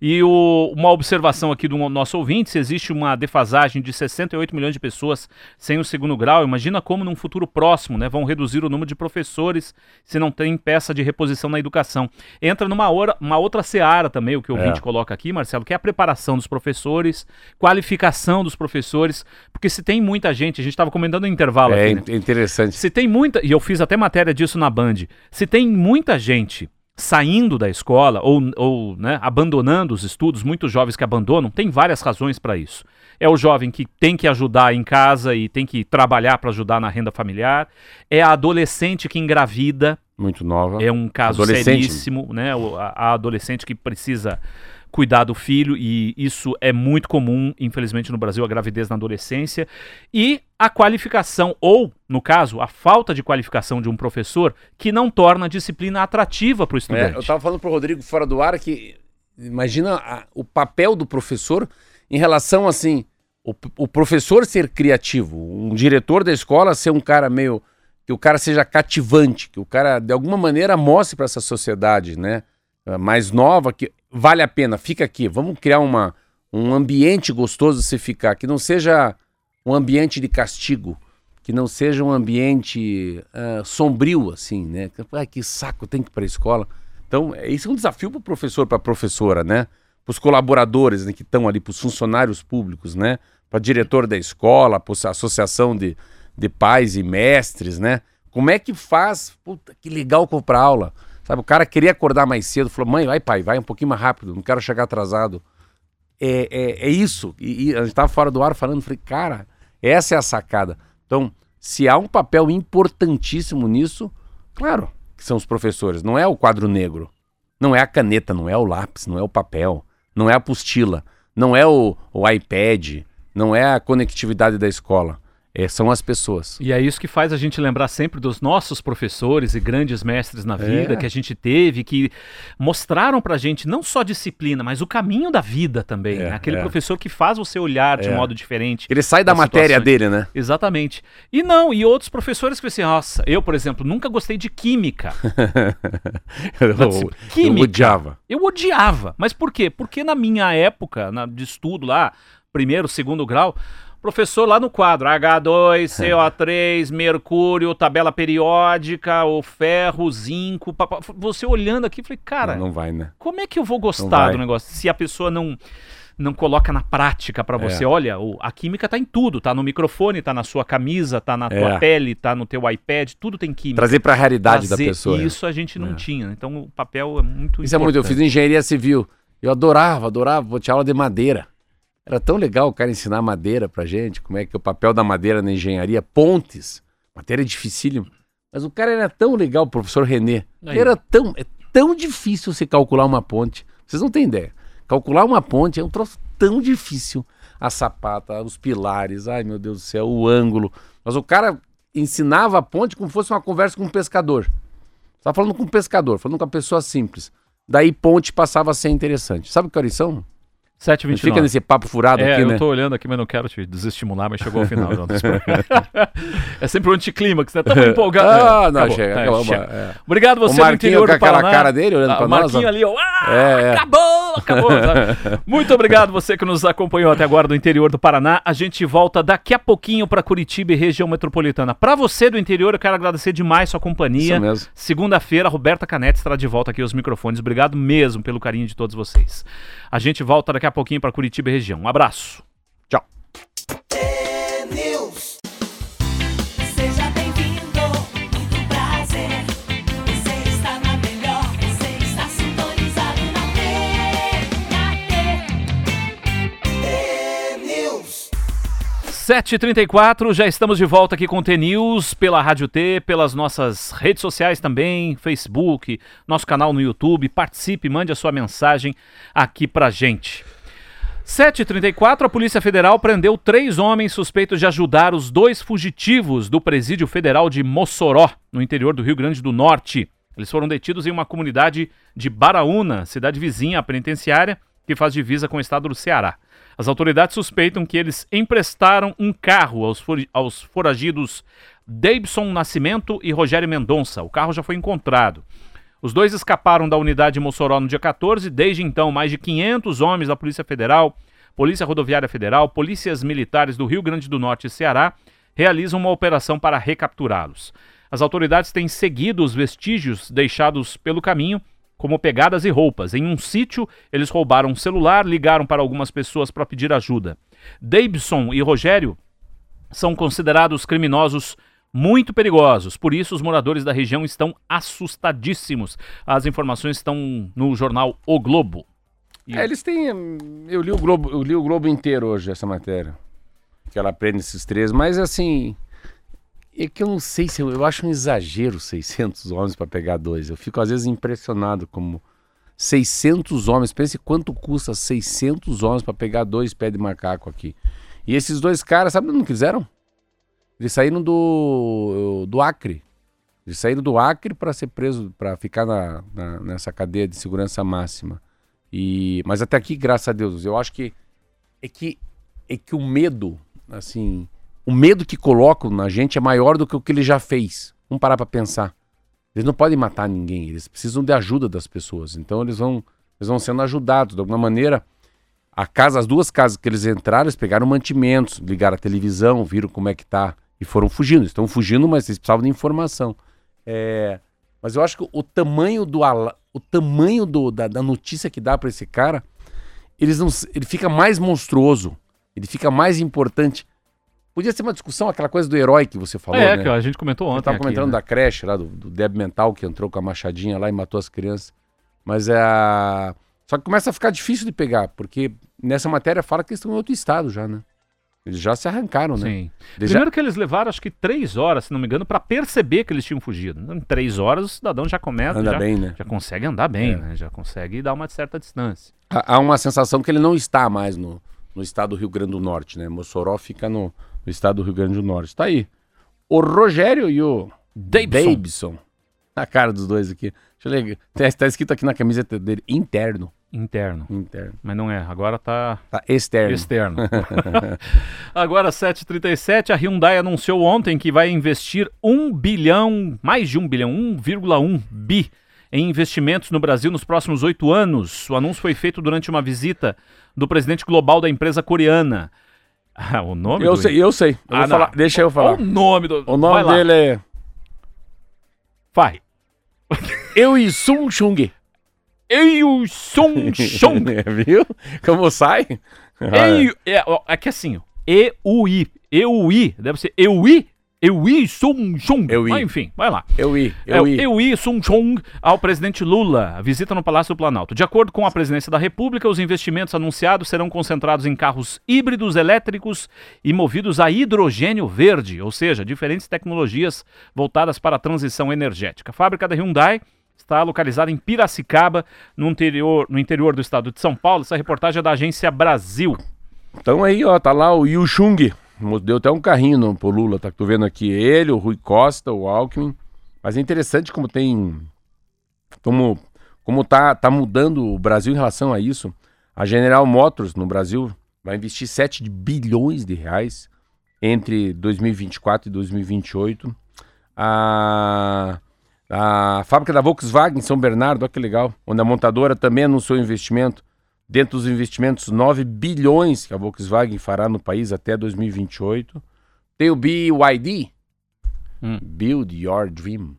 Speaker 2: E o, uma observação aqui do nosso ouvinte: se existe uma defasagem de 68 milhões de pessoas sem o segundo grau, imagina como num futuro próximo né, vão reduzir o número de professores se não tem peça de reposição na educação. Entra numa hora, uma outra seara também, o que o ouvinte é. coloca aqui, Marcelo, que é a preparação dos professores, qualificação dos professores, porque se tem muita gente, a gente estava comentando no intervalo
Speaker 3: é,
Speaker 2: aqui. Né?
Speaker 3: É interessante.
Speaker 2: Se tem muita, e eu fiz até matéria disso na Band, se tem muita gente saindo da escola ou, ou né, abandonando os estudos, muitos jovens que abandonam, tem várias razões para isso. É o jovem que tem que ajudar em casa e tem que trabalhar para ajudar na renda familiar. É a adolescente que engravida.
Speaker 3: Muito nova.
Speaker 2: É um caso seríssimo, né? A, a adolescente que precisa cuidar do filho, e isso é muito comum, infelizmente, no Brasil, a gravidez na adolescência. E a qualificação, ou, no caso, a falta de qualificação de um professor que não torna a disciplina atrativa para o estudante.
Speaker 3: É, eu estava falando para o Rodrigo fora do ar que imagina a, o papel do professor em relação assim. O, o, professor ser criativo, um diretor da escola ser um cara meio. que o cara seja cativante, que o cara, de alguma maneira, mostre para essa sociedade, né? Mais nova, que vale a pena, fica aqui, vamos criar uma, um ambiente gostoso de se ficar, que não seja um ambiente de castigo, que não seja um ambiente uh, sombrio, assim, né? Ai, que saco, tem que ir para a escola. Então, isso é um desafio para o professor, para a professora, né? Para os colaboradores né, que estão ali, para os funcionários públicos, né? Para diretor da escola, para a associação de, de pais e mestres, né? Como é que faz? Puta, que legal comprar aula. Sabe, o cara queria acordar mais cedo, falou: mãe, vai, pai, vai um pouquinho mais rápido, não quero chegar atrasado. É, é, é isso. E, e a gente estava fora do ar falando, falei, cara, essa é a sacada. Então, se há um papel importantíssimo nisso, claro que são os professores, não é o quadro negro, não é a caneta, não é o lápis, não é o papel, não é a apostila, não é o, o iPad, não é a conectividade da escola. É, são as pessoas.
Speaker 2: E é isso que faz a gente lembrar sempre dos nossos professores e grandes mestres na vida é. que a gente teve, que mostraram pra gente não só disciplina, mas o caminho da vida também. É, né? Aquele é. professor que faz você olhar de é. modo diferente.
Speaker 3: Ele sai da matéria situações. dele, né?
Speaker 2: Exatamente. E não, e outros professores que assim, nossa, eu, por exemplo, nunca gostei de química.
Speaker 3: eu, química. Eu odiava.
Speaker 2: Eu odiava. Mas por quê? Porque na minha época na, de estudo lá, primeiro, segundo grau, Professor, lá no quadro, H2, CO3, mercúrio, tabela periódica, o ferro, zinco. Você olhando aqui, falei, cara.
Speaker 3: Não, não vai, né?
Speaker 2: Como é que eu vou gostar do negócio se a pessoa não não coloca na prática para você. É. Olha, a química tá em tudo, tá no microfone, tá na sua camisa, tá na tua é. pele, tá no teu iPad, tudo tem química.
Speaker 3: Trazer para a realidade Trazer, da pessoa.
Speaker 2: E isso a gente não é. tinha. Então o papel é muito
Speaker 3: Isso importante. é muito. Eu fiz engenharia civil. Eu adorava, adorava. Vou te aula de madeira. Era tão legal o cara ensinar madeira pra gente, como é que é o papel da madeira na engenharia, pontes, matéria dificílima. Mas o cara era tão legal, o professor René. Era tão, é tão difícil você calcular uma ponte. Vocês não têm ideia. Calcular uma ponte é um troço tão difícil. A sapata, os pilares, ai meu Deus do céu, o ângulo. Mas o cara ensinava a ponte como se fosse uma conversa com um pescador. Estava falando com um pescador, falando com uma pessoa simples. Daí ponte passava a ser interessante. Sabe que horas são?
Speaker 2: 7h29.
Speaker 3: Fica nesse papo furado
Speaker 2: é,
Speaker 3: aqui,
Speaker 2: né? eu tô olhando aqui, mas não quero te desestimular, mas chegou ao final. é sempre um anticlímax, né? Tamo empolgado.
Speaker 3: Ah, não, acabou, chega. Tá, acabou, chega.
Speaker 2: É. Obrigado você o
Speaker 3: do interior
Speaker 2: do
Speaker 3: Paraná. cara dele olhando ah, pra
Speaker 2: o Marquinho ali, ó. Ah, é, é. acabou, acabou. Muito obrigado você que nos acompanhou até agora do interior do Paraná. A gente volta daqui a pouquinho para Curitiba e região metropolitana. Para você do interior, eu quero agradecer demais sua companhia. Isso mesmo. Segunda-feira, Roberta Canete estará de volta aqui aos microfones. Obrigado mesmo pelo carinho de todos vocês. A gente volta daqui a pouquinho para Curitiba e região. Um abraço. Tchau. Sete trinta e quatro, já estamos de volta aqui com o T-News, pela Rádio T, pelas nossas redes sociais também, Facebook, nosso canal no YouTube. Participe, mande a sua mensagem aqui pra gente. 7h34, a Polícia Federal prendeu três homens suspeitos de ajudar os dois fugitivos do Presídio Federal de Mossoró, no interior do Rio Grande do Norte. Eles foram detidos em uma comunidade de Baraúna, cidade vizinha à penitenciária, que faz divisa com o estado do Ceará. As autoridades suspeitam que eles emprestaram um carro aos, for aos foragidos Davidson Nascimento e Rogério Mendonça. O carro já foi encontrado. Os dois escaparam da unidade de Mossoró no dia 14. Desde então, mais de 500 homens da Polícia Federal, Polícia Rodoviária Federal, polícias militares do Rio Grande do Norte e Ceará realizam uma operação para recapturá-los. As autoridades têm seguido os vestígios deixados pelo caminho, como pegadas e roupas. Em um sítio, eles roubaram um celular, ligaram para algumas pessoas para pedir ajuda. Davidson e Rogério são considerados criminosos muito perigosos. Por isso, os moradores da região estão assustadíssimos. As informações estão no jornal O Globo.
Speaker 3: E... É, eles têm. Eu li o Globo, eu li o Globo inteiro hoje essa matéria. Que ela prende esses três, mas assim. É que eu não sei se eu, eu acho um exagero 600 homens para pegar dois. Eu fico às vezes impressionado como 600 homens. Pense quanto custa 600 homens para pegar dois pés de macaco aqui. E esses dois caras, sabe não quiseram? Eles saíram do, do Acre. Eles saíram do Acre para ser preso, para ficar na, na, nessa cadeia de segurança máxima. E, mas até aqui, graças a Deus, eu acho que é que é que o medo, assim, o medo que colocam na gente é maior do que o que ele já fez. Vamos parar para pensar. Eles não podem matar ninguém, eles precisam de ajuda das pessoas. Então eles vão, eles vão sendo ajudados de alguma maneira. A casa, as duas casas que eles entraram, eles pegaram mantimentos, ligaram a televisão, viram como é que tá e foram fugindo. Estão fugindo, mas eles precisavam de informação. É... Mas eu acho que o tamanho do o tamanho do, da, da notícia que dá para esse cara, eles não, ele fica mais monstruoso, ele fica mais importante. Podia ser uma discussão, aquela coisa do herói que você falou,
Speaker 2: é,
Speaker 3: né?
Speaker 2: que a gente comentou ontem.
Speaker 3: Estava comentando né? da creche lá, do, do Deb Mental, que entrou com a machadinha lá e matou as crianças. Mas é. Só que começa a ficar difícil de pegar, porque nessa matéria fala que eles estão em outro estado já, né? Eles já se arrancaram, né? Sim.
Speaker 2: Primeiro já... que eles levaram, acho que três horas, se não me engano, para perceber que eles tinham fugido. Em três horas o cidadão já começa.
Speaker 3: Anda
Speaker 2: já,
Speaker 3: bem, né?
Speaker 2: Já consegue andar bem, é. né? Já consegue dar uma certa distância.
Speaker 3: Há uma sensação que ele não está mais no, no estado do Rio Grande do Norte, né? Mossoró fica no, no estado do Rio Grande do Norte. Tá aí. O Rogério e o Davidson. Davidson. A cara dos dois aqui. Deixa eu ler. Tá, tá escrito aqui na camiseta dele, interno.
Speaker 2: Interno.
Speaker 3: Interno.
Speaker 2: Mas não é, agora tá.
Speaker 3: Tá externo.
Speaker 2: Externo. agora, 7h37, a Hyundai anunciou ontem que vai investir 1 bilhão, mais de 1 bilhão, 1,1 bi em investimentos no Brasil nos próximos oito anos. O anúncio foi feito durante uma visita do presidente global da empresa coreana.
Speaker 3: Ah, o nome Eu do... sei, eu sei. Eu ah, falar, deixa eu falar.
Speaker 2: O nome do.
Speaker 3: O nome dele é.
Speaker 2: Vai.
Speaker 3: Eu e Sung Chung.
Speaker 2: Eu Sung Chung.
Speaker 3: Viu? Como sai?
Speaker 2: Ei, é, é que assim, E-U-I. E-U-I. Deve ser E-U-I Eui Sung Chung.
Speaker 3: Eui.
Speaker 2: Ah, enfim, vai lá.
Speaker 3: Eui.
Speaker 2: Eui. É, Eui Sung Chung ao presidente Lula. Visita no Palácio do Planalto. De acordo com a presidência da República, os investimentos anunciados serão concentrados em carros híbridos elétricos e movidos a hidrogênio verde, ou seja, diferentes tecnologias voltadas para a transição energética. A fábrica da Hyundai está localizada em Piracicaba, no interior, no interior do estado de São Paulo. Essa reportagem é da agência Brasil.
Speaker 3: Então aí, ó, tá lá o Yu Chung, Deu até um carrinho pro Lula, tá? Tô vendo aqui ele, o Rui Costa, o Alckmin. Mas é interessante como tem. Como, como tá, tá mudando o Brasil em relação a isso. A General Motors no Brasil vai investir 7 bilhões de reais entre 2024 e 2028. A, a fábrica da Volkswagen em São Bernardo, olha que legal, onde a montadora também anunciou investimento Dentro dos investimentos, 9 bilhões que a Volkswagen fará no país até 2028. Tem o BYD, hum. Build Your Dream.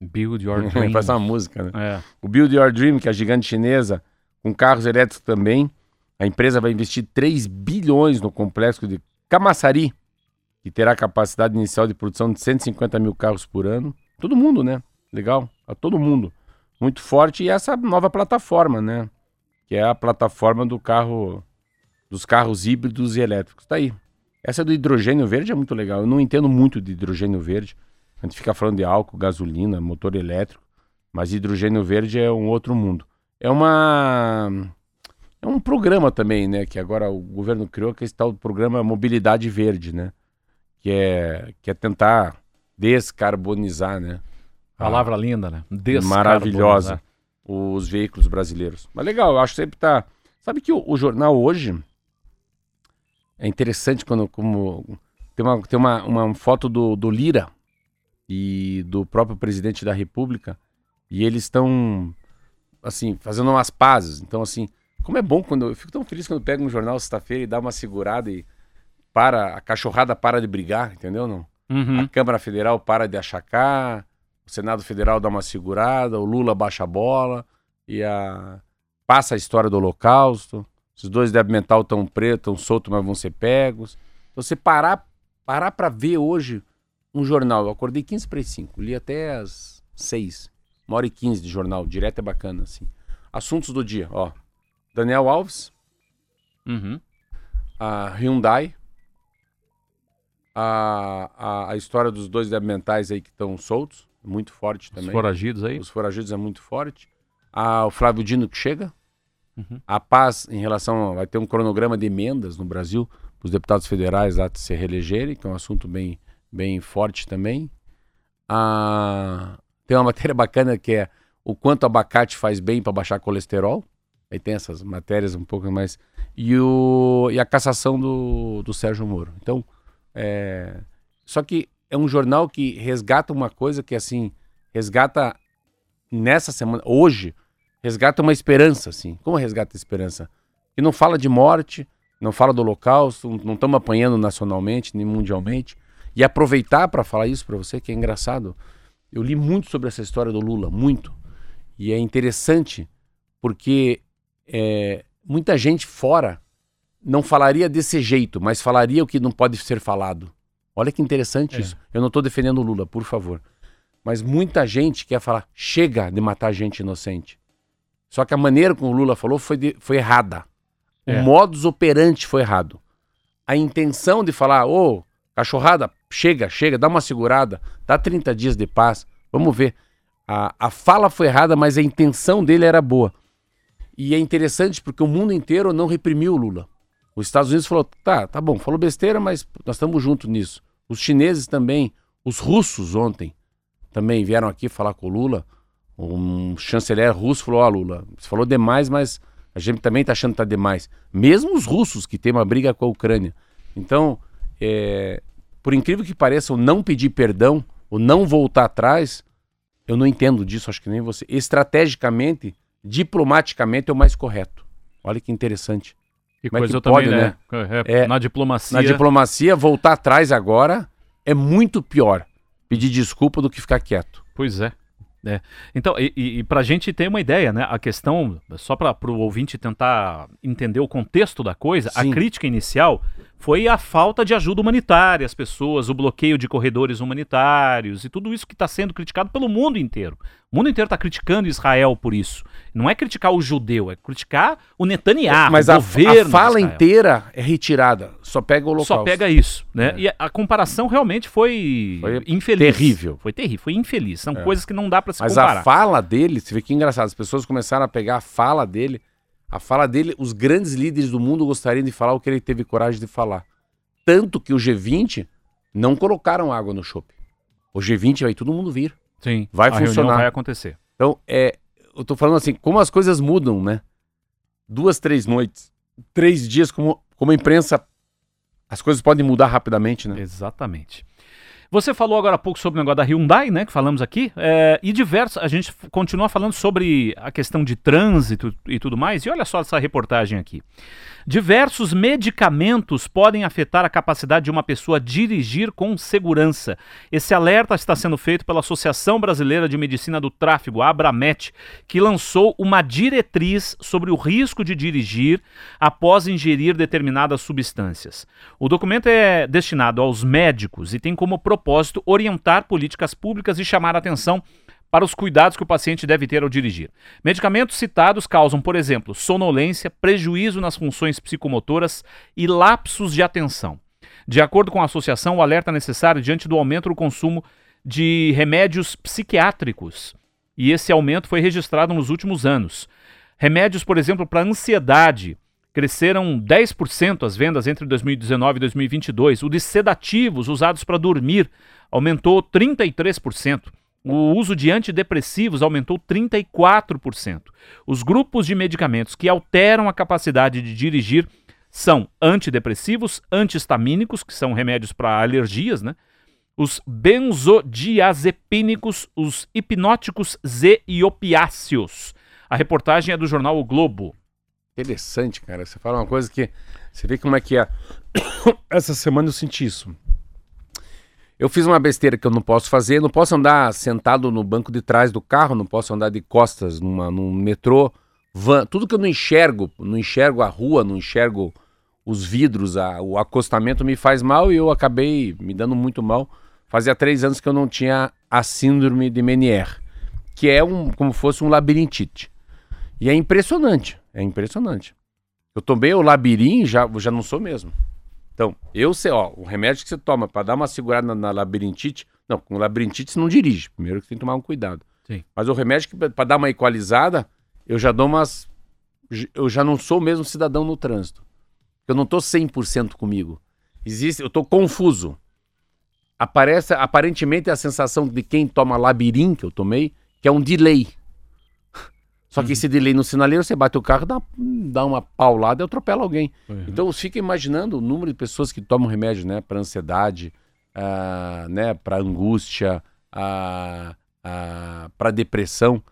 Speaker 2: Build Your Dream.
Speaker 3: Faz uma música, né? É. O Build Your Dream, que é a gigante chinesa, com carros elétricos também. A empresa vai investir 3 bilhões no complexo de Camaçari, que terá capacidade inicial de produção de 150 mil carros por ano. Todo mundo, né? Legal. A todo mundo. Muito forte. E essa nova plataforma, né? que é a plataforma do carro, dos carros híbridos e elétricos. Tá aí. Essa do hidrogênio verde é muito legal. Eu não entendo muito de hidrogênio verde. A gente fica falando de álcool, gasolina, motor elétrico, mas hidrogênio verde é um outro mundo. É uma é um programa também, né, que agora o governo criou, que é esse tal programa Mobilidade Verde, né? Que é que é tentar descarbonizar, né?
Speaker 2: Palavra linda, né?
Speaker 3: Maravilhosa os veículos brasileiros. Mas legal, eu acho que sempre tá. Sabe que o, o jornal hoje é interessante quando como tem uma, tem uma, uma foto do, do Lira e do próprio presidente da República E eles estão, assim, fazendo umas pazes. Então, assim, como é bom quando. Eu fico tão feliz quando pego um jornal sexta-feira e dá uma segurada e para. A cachorrada para de brigar, entendeu? Não?
Speaker 2: Uhum.
Speaker 3: A Câmara Federal para de achacar, o Senado Federal dá uma segurada, o Lula baixa a bola e a. Passa a história do Holocausto. Esses dois débil mental estão pretos, estão soltos, mas vão ser pegos. Então, você parar parar para ver hoje um jornal. Eu acordei 15 para as 5, li até as 6. Uma hora e 15 de jornal, direto é bacana, assim. Assuntos do dia, ó. Daniel Alves,
Speaker 2: Uhum.
Speaker 3: a Hyundai, a, a, a história dos dois mentais aí que estão soltos, muito forte
Speaker 2: Os
Speaker 3: também.
Speaker 2: foragidos aí.
Speaker 3: Os foragidos é muito forte. Ah, o Flávio Dino que chega.
Speaker 2: Uhum.
Speaker 3: A paz em relação. Vai ter um cronograma de emendas no Brasil para os deputados federais lá se reelegerem, que é um assunto bem, bem forte também. Ah, tem uma matéria bacana que é o quanto abacate faz bem para baixar colesterol. Aí tem essas matérias um pouco mais. E, o, e a cassação do, do Sérgio Moro. Então, é, só que é um jornal que resgata uma coisa que, assim, resgata nessa semana, hoje, resgata uma esperança, assim. Como resgata a esperança? Que não fala de morte, não fala do holocausto, não estamos apanhando nacionalmente nem mundialmente. E aproveitar para falar isso para você, que é engraçado. Eu li muito sobre essa história do Lula, muito. E é interessante porque é, muita gente fora não falaria desse jeito, mas falaria o que não pode ser falado. Olha que interessante
Speaker 2: É.
Speaker 3: isso. Eu não estou defendendo o Lula, por favor. Mas muita gente quer falar, chega de matar gente inocente. Só que a maneira como o Lula falou foi, de- foi errada.
Speaker 2: É.
Speaker 3: O modus operandi foi errado. A intenção de falar, ô, cachorrada, chega, chega, dá uma segurada, dá 30 dias de paz, vamos ver. A, a fala foi errada, mas a intenção dele era boa. E é interessante porque o mundo inteiro não reprimiu o Lula. Os Estados Unidos falou, tá, tá bom, falou besteira, mas nós estamos juntos nisso. Os chineses também, os russos ontem também vieram aqui falar com o Lula. Um chanceler russo falou, ó Lula, você falou demais, mas a gente também tá achando que tá demais. Mesmo os russos que tem uma briga com a Ucrânia. Então, é, por incrível que pareça, o não pedir perdão, o não voltar atrás, eu não entendo disso, acho que nem você. Estrategicamente, diplomaticamente é o mais correto. Olha que interessante.
Speaker 2: Que
Speaker 3: Como é
Speaker 2: coisa
Speaker 3: que
Speaker 2: também,
Speaker 3: pode,
Speaker 2: né? É,
Speaker 3: É,
Speaker 2: na diplomacia.
Speaker 3: Na diplomacia, voltar atrás agora é muito pior. Pedir desculpa do que ficar quieto.
Speaker 2: Pois é. É. Então, e, e, e para a gente ter uma ideia, né? A questão, só para o ouvinte tentar entender o contexto da coisa,
Speaker 3: Sim.
Speaker 2: a crítica inicial foi a falta de ajuda humanitária às pessoas, o bloqueio de corredores humanitários e tudo isso que está sendo criticado pelo mundo inteiro. O mundo inteiro está criticando Israel por isso. Não é criticar o judeu, é criticar o Netanyahu,
Speaker 3: Mas
Speaker 2: o
Speaker 3: a,
Speaker 2: governo.
Speaker 3: a fala inteira é retirada. Só pega o holocausto.
Speaker 2: Só pega isso, né?
Speaker 3: É.
Speaker 2: E a, a comparação realmente foi,
Speaker 3: Foi
Speaker 2: infeliz.
Speaker 3: terrível.
Speaker 2: Foi terrível, foi infeliz. São
Speaker 3: É.
Speaker 2: coisas que não dá para se
Speaker 3: Mas
Speaker 2: comparar.
Speaker 3: a fala dele, você vê que engraçado, as pessoas começaram a pegar a fala dele. A fala dele, os grandes líderes do mundo gostariam de falar o que ele teve coragem de falar. Tanto que o G20 não colocaram água no chope. O G20 vai todo mundo vir.
Speaker 2: Sim,
Speaker 3: Vai funcionar.
Speaker 2: vai acontecer.
Speaker 3: Então, é, eu tô falando assim, como as coisas mudam, né? Duas, três noites, três dias, como, como a imprensa, as coisas podem mudar rapidamente, né?
Speaker 2: Exatamente. Você falou agora há pouco sobre o negócio da Hyundai, né, que falamos aqui, é, e diversos, a gente continua falando sobre a questão de trânsito e tudo mais, e olha só essa reportagem aqui. Diversos medicamentos podem afetar a capacidade de uma pessoa dirigir com segurança. Esse alerta está sendo feito pela Associação Brasileira de Medicina do Tráfego, a Abramet, que lançou uma diretriz sobre o risco de dirigir após ingerir determinadas substâncias. O documento é destinado aos médicos e tem como propósito orientar políticas públicas e chamar atenção para os cuidados que o paciente deve ter ao dirigir. Medicamentos citados causam, por exemplo, sonolência, prejuízo nas funções psicomotoras e lapsos de atenção. De acordo com a associação, o alerta é necessário diante do aumento do consumo de remédios psiquiátricos. E esse aumento foi registrado nos últimos anos. Remédios, por exemplo, para ansiedade, cresceram 10% as vendas entre 2019 e 2022. O de sedativos usados para dormir aumentou 33%. O uso de antidepressivos aumentou 34%. Os grupos de medicamentos que alteram a capacidade de dirigir são antidepressivos, antihistamínicos, que são remédios para alergias, né? os benzodiazepínicos, os hipnóticos Z e opiáceos. A reportagem é do jornal O Globo.
Speaker 3: Interessante, cara. Você fala uma coisa que. Você vê como é que é. Essa semana eu senti isso. Eu fiz uma besteira que eu não posso fazer. Não posso andar sentado no banco de trás do carro, não posso andar de costas numa, num metrô, van. Tudo que eu não enxergo, não enxergo a rua, não enxergo os vidros, a, o acostamento me faz mal e eu acabei me dando muito mal. Fazia três anos que eu não tinha a síndrome de Menier, que é um, como fosse um labirintite. E é impressionante, é impressionante. Eu tomei o labirinto já já não sou mesmo. Então, eu sei, ó, o remédio que você toma para dar uma segurada na, na, labirintite, não, com labirintite você não dirige, primeiro que você tem que tomar um cuidado.
Speaker 2: Sim.
Speaker 3: Mas o remédio que para dar uma equalizada, eu já dou umas eu já não sou o mesmo cidadão no trânsito. Eu não tô 100% comigo. Existe, eu tô confuso. Aparece aparentemente a sensação de quem toma labirinto que eu tomei, que é um delay. Só que uhum. esse delay no sinaleiro, você bate o carro, dá, dá uma paulada e atropela alguém. Uhum. Então fica imaginando o número de pessoas que tomam remédio, né? Para ansiedade, uh, né? Para angústia, uh, uh, para depressão.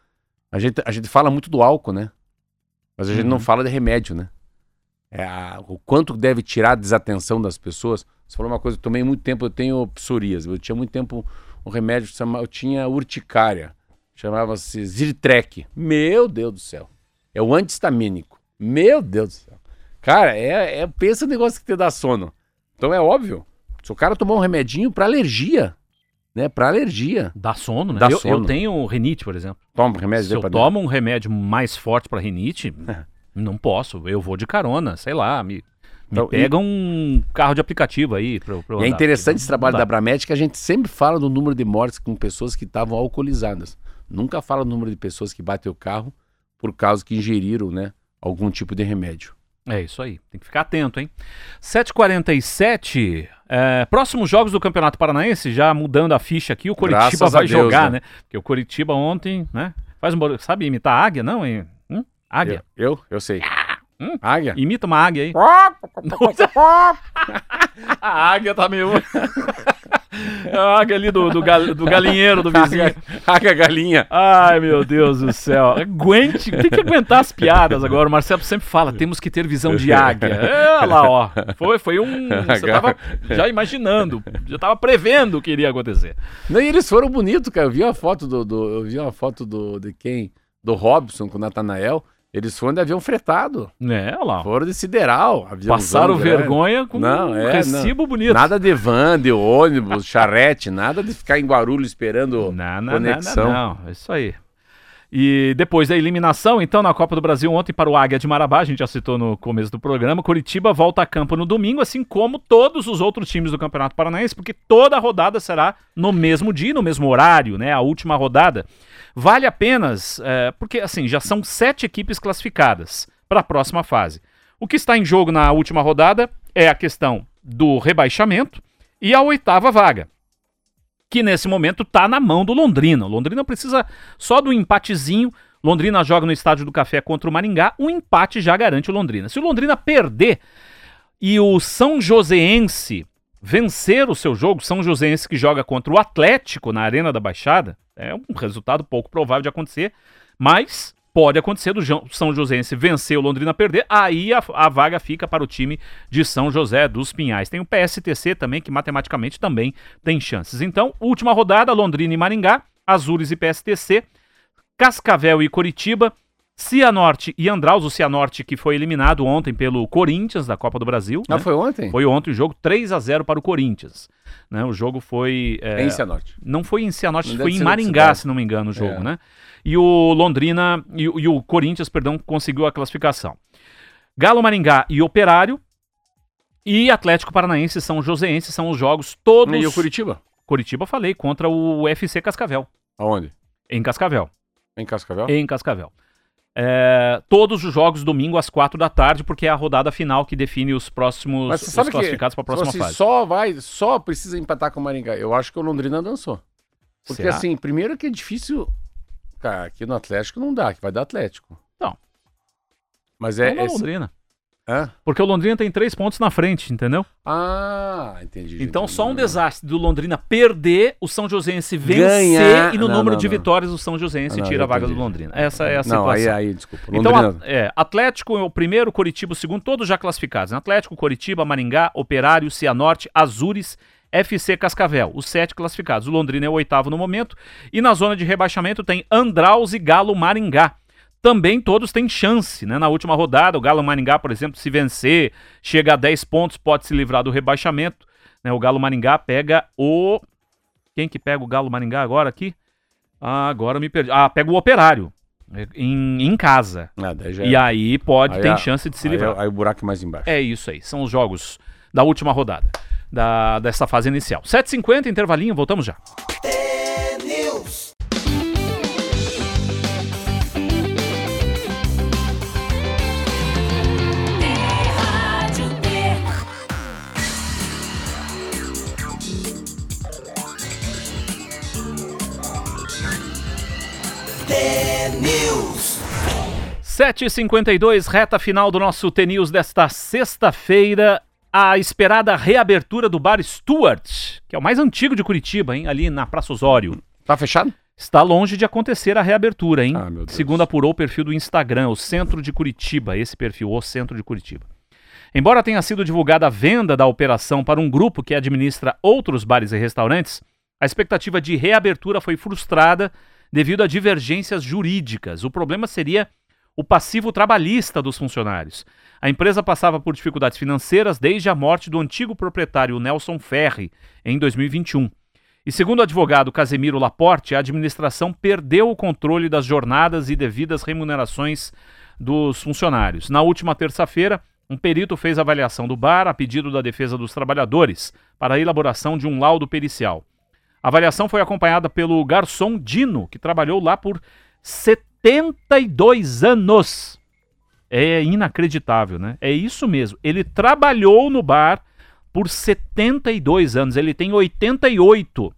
Speaker 3: A gente, a gente fala muito do álcool, né? Mas a gente não uhum. fala de remédio, né? É a, o quanto deve tirar a desatenção das pessoas. Você falou uma coisa, eu tomei muito tempo, eu tenho psoríase. Eu tinha muito tempo um remédio eu tinha urticária. Chamava-se Zirtrek. Meu Deus do céu. É o antihistamínico. Meu Deus do céu. Cara, é, é pensa no negócio que te dá sono. Então é óbvio. Se o cara tomar um remedinho para alergia, né? Para alergia.
Speaker 2: Dá sono, né?
Speaker 3: Dá
Speaker 2: eu,
Speaker 3: sono.
Speaker 2: eu tenho rinite, por exemplo.
Speaker 3: Toma um remédio
Speaker 2: Se eu tomo um remédio mais forte para rinite, não posso. Eu vou de carona, sei lá, me, então, me pega e... um carro de aplicativo aí. Pra, pra
Speaker 3: é interessante esse trabalho da Bramed que a gente sempre fala do número de mortes com pessoas que estavam alcoolizadas. Nunca fala o número de pessoas que batem o carro por causa que ingeriram, né, algum tipo de remédio.
Speaker 2: É isso aí, tem que ficar atento, hein? 7h47, é, próximos jogos do Campeonato Paranaense, já mudando a ficha aqui, o Coritiba vai Deus, jogar, né? né? Porque o Coritiba ontem, né? Faz um sabe imitar águia, não? Hein? Hum? Águia.
Speaker 3: Eu, eu, eu sei.
Speaker 2: Hum? Águia? Imita uma águia aí. a águia tá meio. a águia ali do, do, gal, do galinheiro do vizinho. Águia,
Speaker 3: águia galinha.
Speaker 2: Ai, meu Deus do céu. Aguente, tem que aguentar as piadas agora. O Marcelo sempre fala: temos que ter visão de águia. É lá, ó. Foi, foi um. Você tava já imaginando, já tava prevendo o que iria acontecer.
Speaker 3: Não, e eles foram bonitos, cara. Eu vi uma foto do. do eu vi uma foto do, de quem? Do Robson com o Natanael. Eles foram de avião fretado.
Speaker 2: É, lá.
Speaker 3: Foram de sideral.
Speaker 2: Passaram vergonha com não, um é, recibo
Speaker 3: não.
Speaker 2: bonito.
Speaker 3: Nada de van, de ônibus, charrete, nada de ficar em Guarulhos esperando não, não, conexão.
Speaker 2: Não, não, não, é isso aí. E depois da eliminação, então, na Copa do Brasil ontem para o Águia de Marabá, a gente já citou no começo do programa, Curitiba volta a campo no domingo, assim como todos os outros times do Campeonato Paranaense, porque toda a rodada será no mesmo dia, no mesmo horário, né? A última rodada. Vale apenas, é, porque assim, já são sete equipes classificadas para a próxima fase. O que está em jogo na última rodada é a questão do rebaixamento e a oitava vaga, que nesse momento está na mão do Londrina. O Londrina precisa só do empatezinho. Londrina joga no Estádio do Café contra o Maringá. O empate já garante o Londrina. Se o Londrina perder e o São Joséense vencer o seu jogo, São Joséense que joga contra o Atlético na Arena da Baixada, é um resultado pouco provável de acontecer, mas pode acontecer do São Joséense vencer o Londrina perder, aí a, a, vaga fica para o time de São José dos Pinhais. Tem o PSTC também, que matematicamente também tem chances. Então, última rodada, Londrina e Maringá, Azures e PSTC, Cascavel e Coritiba, Cianorte e Andraus, o Cianorte que foi eliminado ontem pelo Corinthians da Copa do Brasil.
Speaker 3: Ah, né? foi ontem?
Speaker 2: Foi ontem o jogo 3 a 0 para o Corinthians. Né? O jogo foi.
Speaker 3: É, em Cianorte.
Speaker 2: Não foi em Cianorte, foi em Maringá, se não me engano, o jogo, é. né? E o Londrina e, e, o Corinthians, perdão, conseguiu a classificação. Galo Maringá e Operário. E Atlético Paranaense e São Joséense são os jogos todos.
Speaker 3: E o Curitiba?
Speaker 2: Curitiba, falei, contra o UFC Cascavel.
Speaker 3: Aonde?
Speaker 2: Em Cascavel.
Speaker 3: Em Cascavel?
Speaker 2: Em Cascavel. É, todos os jogos domingo às quatro da tarde, porque é a rodada final que define os próximos
Speaker 3: Mas você sabe
Speaker 2: classificados para a próxima fase.
Speaker 3: Só vai, só precisa empatar com o Maringá. Eu acho que o Londrina dançou. Porque Será? assim, primeiro que é difícil. Cara, aqui no Atlético não dá, que vai dar Atlético.
Speaker 2: Não.
Speaker 3: Mas é.
Speaker 2: é Londrina.
Speaker 3: Hã?
Speaker 2: Porque o Londrina tem três pontos na frente, entendeu?
Speaker 3: Ah, entendi.
Speaker 2: Então
Speaker 3: entendi.
Speaker 2: só um desastre do Londrina perder, o São Joséense vencer
Speaker 3: Ganhar.
Speaker 2: e no
Speaker 3: Não,
Speaker 2: número
Speaker 3: não,
Speaker 2: de
Speaker 3: não.
Speaker 2: vitórias o São Joséense
Speaker 3: Não,
Speaker 2: tira a vaga do. Londrina. Essa é a
Speaker 3: Não, aí,
Speaker 2: situação.
Speaker 3: aí, desculpa.
Speaker 2: Então,
Speaker 3: Londrina-
Speaker 2: a- é, Atlético é o primeiro, Curitiba o segundo, todos já classificados. né? Atlético, Curitiba, Maringá, Operário, Cianorte, Azures, FC Cascavel, os sete classificados. O Londrina é o oitavo no momento. E na zona de rebaixamento tem Andraus e Galo Maringá. Também todos têm chance, né? Na última rodada, o Galo Maringá, por exemplo, se vencer, chega a 10 pontos, pode se livrar do rebaixamento. né? O Galo Maringá pega o. Quem que pega o Galo Maringá agora aqui? Ah, agora me perdi. Ah, pega o Operário. é, Em, em casa.
Speaker 3: Ah,
Speaker 2: E
Speaker 3: é-
Speaker 2: aí pode,
Speaker 3: Aí
Speaker 2: tem
Speaker 3: a-
Speaker 2: chance de se
Speaker 3: aí,
Speaker 2: livrar.
Speaker 3: Aí o buraco é mais embaixo.
Speaker 2: É isso aí, são os jogos da última rodada, da, dessa fase inicial. 7h50, intervalinho, voltamos já.
Speaker 1: T-News.
Speaker 2: 7h52, reta final do nosso T-News desta sexta-feira. A esperada reabertura do bar Stuart, que é o mais antigo de Curitiba, hein? Ali na Praça Osório.
Speaker 3: Tá fechado?
Speaker 2: Está longe de acontecer a reabertura, hein?
Speaker 3: Ah, meu Deus.
Speaker 2: Segundo apurou o perfil do Instagram, o Centro de Curitiba, esse perfil, o Centro de Curitiba. Embora tenha sido divulgada a venda da operação para um grupo que administra outros bares e restaurantes, a expectativa de reabertura foi frustrada devido a divergências jurídicas. O problema seria o passivo trabalhista dos funcionários. A empresa passava por dificuldades financeiras desde a morte do antigo proprietário Nelson Ferri, em 2021. E segundo o advogado Casemiro Laporte, a administração perdeu o controle das jornadas e devidas remunerações dos funcionários. Na última terça-feira, um perito fez avaliação do bar a pedido da defesa dos trabalhadores para a elaboração de um laudo pericial. A avaliação foi acompanhada pelo garçom Dino, que trabalhou lá por 72 anos. É inacreditável, né? É isso mesmo. Ele trabalhou no bar por 72 anos. Ele tem 88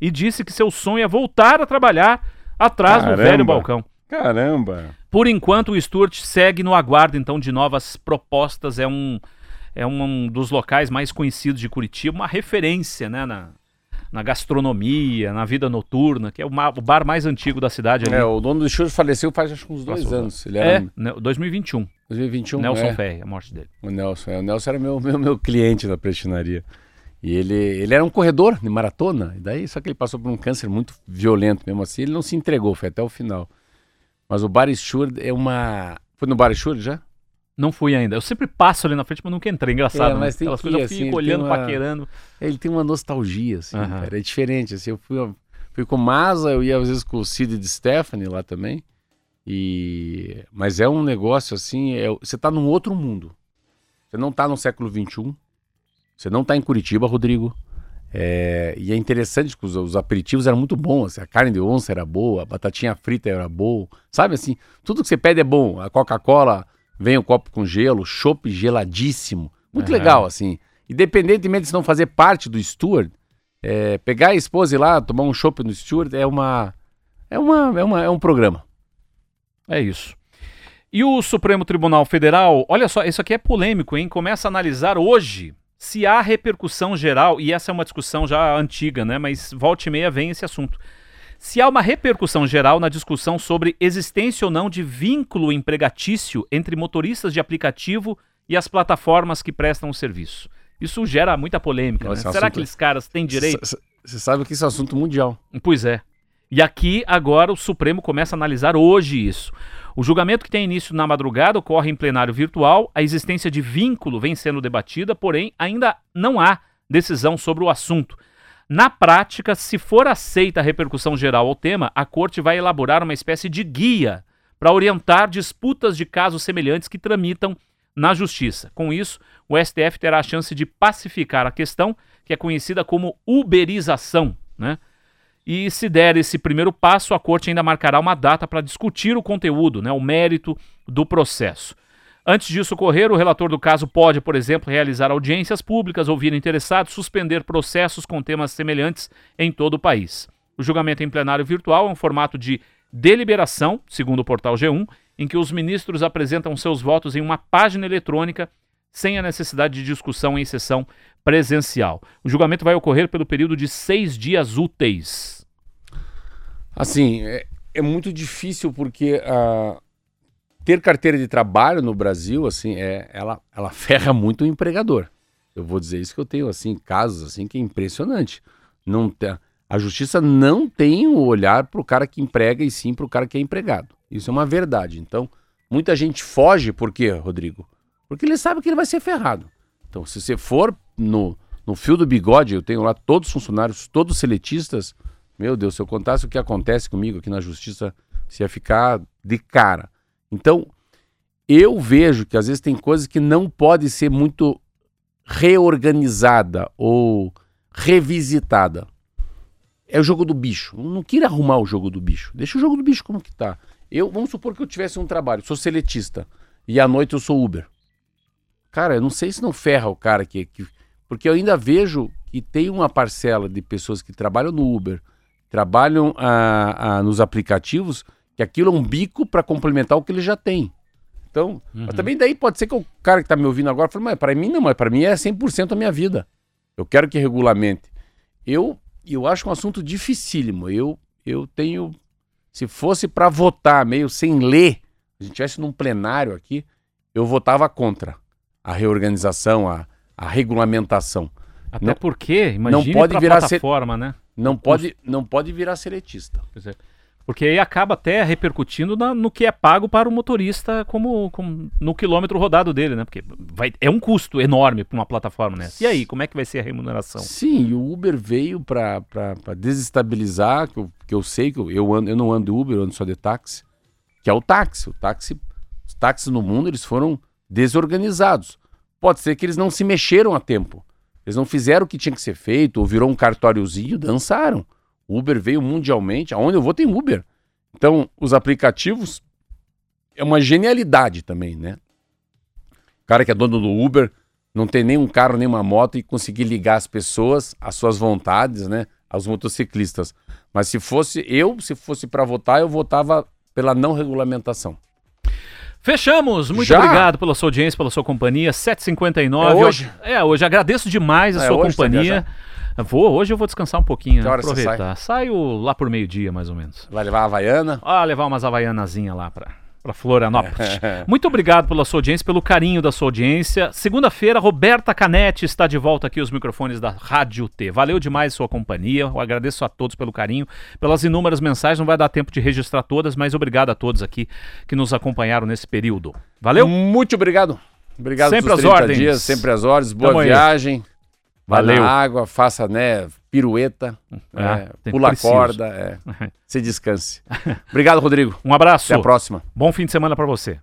Speaker 2: e disse que seu sonho é voltar a trabalhar atrás do
Speaker 3: Caramba.
Speaker 2: velho balcão.
Speaker 3: Caramba.
Speaker 2: Por enquanto, o Stuart segue no aguardo então de novas propostas. É um, é um dos locais mais conhecidos de Curitiba, uma referência né, na, na gastronomia, na vida noturna, que é o, bar mais antigo da cidade. Ali.
Speaker 3: É, o dono do show faleceu faz acho que uns dois
Speaker 2: Passou.
Speaker 3: anos. Ele
Speaker 2: É,
Speaker 3: era
Speaker 2: né, 2021.
Speaker 3: 2021.
Speaker 2: Nelson
Speaker 3: é.
Speaker 2: Ferri, a morte dele.
Speaker 3: O Nelson, é, o Nelson era meu, meu, meu cliente da prestinaria. E ele, ele era um corredor de maratona, e daí só que ele passou por um câncer muito violento mesmo assim, ele não se entregou, foi até o final. Mas o Bar Stewart é uma... Foi no Bar Stewart já?
Speaker 2: Não fui ainda. Eu sempre passo ali na frente, mas nunca entrei. Engraçado.
Speaker 3: É, mas
Speaker 2: né?
Speaker 3: tem
Speaker 2: Aquelas
Speaker 3: que
Speaker 2: coisas eu
Speaker 3: assim,
Speaker 2: fico
Speaker 3: ele
Speaker 2: olhando,
Speaker 3: uma-
Speaker 2: paquerando.
Speaker 3: Ele tem uma nostalgia, assim,
Speaker 2: Aham.
Speaker 3: cara, é diferente, assim, eu fui, fui com o Maza, eu ia às vezes com o Cid de Stephanie lá também, e... Mas é um negócio, assim, é... você tá num outro mundo. Você não tá no século XXI, você não tá em Curitiba, Rodrigo, É, e é interessante que os, os aperitivos eram muito bons. assim, a carne de onça era boa, a batatinha frita era boa. Sabe assim? Tudo que você pede é bom. A Coca-Cola vem o copo com gelo, chopp geladíssimo. Muito
Speaker 2: Aham.
Speaker 3: legal, assim. Independentemente de se não fazer parte do Steward, é, pegar a esposa e ir lá tomar um chopp no Steward é uma. É, uma, é, uma, é um programa.
Speaker 2: É isso. E o Supremo Tribunal Federal, olha só, isso aqui é polêmico, hein? Começa a analisar hoje se há repercussão geral, e essa é uma discussão já antiga, né? Mas volta e meia vem esse assunto. Se há uma repercussão geral na discussão sobre existência ou não de vínculo empregatício entre motoristas de aplicativo e as plataformas que prestam o serviço. Isso gera muita polêmica. né?
Speaker 3: Nossa,
Speaker 2: Será
Speaker 3: assunto-
Speaker 2: que aqueles caras têm direito?
Speaker 3: Você sabe que isso é assunto mundial.
Speaker 2: Pois é. E aqui, agora, o Supremo começa a analisar hoje isso. O julgamento que tem início na madrugada ocorre em plenário virtual. A existência de vínculo vem sendo debatida, porém, ainda não há decisão sobre o assunto. Na prática, se for aceita a repercussão geral ao tema, a Corte vai elaborar uma espécie de guia para orientar disputas de casos semelhantes que tramitam na Justiça. Com isso, o STF terá a chance de pacificar a questão, que é conhecida como uberização, né? E se der esse primeiro passo, a corte ainda marcará uma data para discutir o conteúdo, né, o mérito do processo. Antes disso ocorrer, o relator do caso pode, por exemplo, realizar audiências públicas, ouvir interessados, suspender processos com temas semelhantes em todo o país. O julgamento em plenário virtual é um formato de deliberação, segundo o portal G1, em que os ministros apresentam seus votos em uma página eletrônica sem a necessidade de discussão em sessão presencial. O julgamento vai ocorrer pelo período de seis dias úteis.
Speaker 3: Assim, é, é muito difícil porque uh, ter carteira de trabalho no Brasil, assim, é, ela, ela ferra muito o empregador. Eu vou dizer isso que eu tenho, assim, casos assim que é impressionante. Não tem, a justiça não tem o olhar para o cara que emprega e sim para o cara que é empregado. Isso é uma verdade. Então, muita gente foge, por quê, Rodrigo? Porque ele sabe que ele vai ser ferrado. Então, se você for no, no fio do bigode, eu tenho lá todos os funcionários, todos seletistas. Meu Deus, se eu contasse o que acontece comigo aqui na justiça, você ia ficar de cara. Então, eu vejo que às vezes tem coisas que não pode ser muito reorganizada ou revisitada. É o jogo do bicho. Eu não queira arrumar o jogo do bicho. Deixa o jogo do bicho como que tá. Eu, vamos supor que eu tivesse um trabalho, sou seletista, e à noite eu sou Uber. Cara, eu não sei se não ferra o cara que, que porque eu ainda vejo que tem uma parcela de pessoas que trabalham no Uber, trabalham ah, ah, nos aplicativos, que aquilo é um bico para complementar o que ele já tem. Então, uhum. mas também daí pode ser que o cara que está me ouvindo agora fale, mas para mim não, mas para mim é 100% a minha vida. Eu quero que regulamente. Eu eu acho um assunto dificílimo. Eu eu tenho se fosse para votar meio sem ler, a gente tivesse num plenário aqui, eu votava contra a reorganização, a, a regulamentação.
Speaker 2: Até não, porque, imagina não pode virar plataforma, ser, né?
Speaker 3: Não pode, não pode virar seletista.
Speaker 2: Pois é. Porque aí acaba até repercutindo na, no que é pago para o motorista como, como, no quilômetro rodado dele, né? Porque vai, é um custo enorme para uma plataforma né? E aí, como é que vai ser a remuneração?
Speaker 3: Sim, o Uber veio para desestabilizar, que eu, que eu sei que eu, eu, ando, eu não ando Uber, eu ando só de táxi, que é o táxi. O táxi. Os táxis no mundo eles foram desorganizados. Pode ser que eles não se mexeram a tempo. Eles não fizeram o que tinha que ser feito, ou virou um cartóriozinho, dançaram. Uber veio mundialmente, aonde eu vou tem Uber. Então, os aplicativos é uma genialidade também, né? O cara que é dono do Uber não tem nenhum carro, nenhuma moto e conseguir ligar as pessoas às suas vontades, né? Aos motociclistas. Mas se fosse eu, se fosse para votar, eu votava pela não regulamentação.
Speaker 2: Fechamos. Muito Já? obrigado pela sua audiência, pela sua companhia. 7h59.
Speaker 3: É hoje?
Speaker 2: É, hoje. Agradeço demais a é sua hoje, companhia. Vou, hoje eu vou descansar um pouquinho, que aproveitar. Sai? Saio lá por meio-dia, mais ou menos.
Speaker 3: Vai levar a Havaiana?
Speaker 2: Ah, levar umas Havaianazinha lá pra, pra Florianópolis. Muito obrigado pela sua audiência, pelo carinho da sua audiência. Segunda-feira, Roberta Canetti está de volta aqui aos microfones da Rádio T. Valeu demais sua companhia. Eu agradeço a todos pelo carinho, pelas inúmeras mensagens. Não vai dar tempo de registrar todas, mas obrigado a todos aqui que nos acompanharam nesse período. Valeu?
Speaker 3: Muito obrigado. Obrigado
Speaker 2: sempre às ordens.
Speaker 3: Dias, sempre às ordens. Boa Tamo viagem. Aí. Valeu. Na água, faça, né, pirueta, ah, é, pula preciso. corda, é, se descanse. Obrigado, Rodrigo.
Speaker 2: Um abraço.
Speaker 3: Até a próxima.
Speaker 2: Bom fim de semana para você.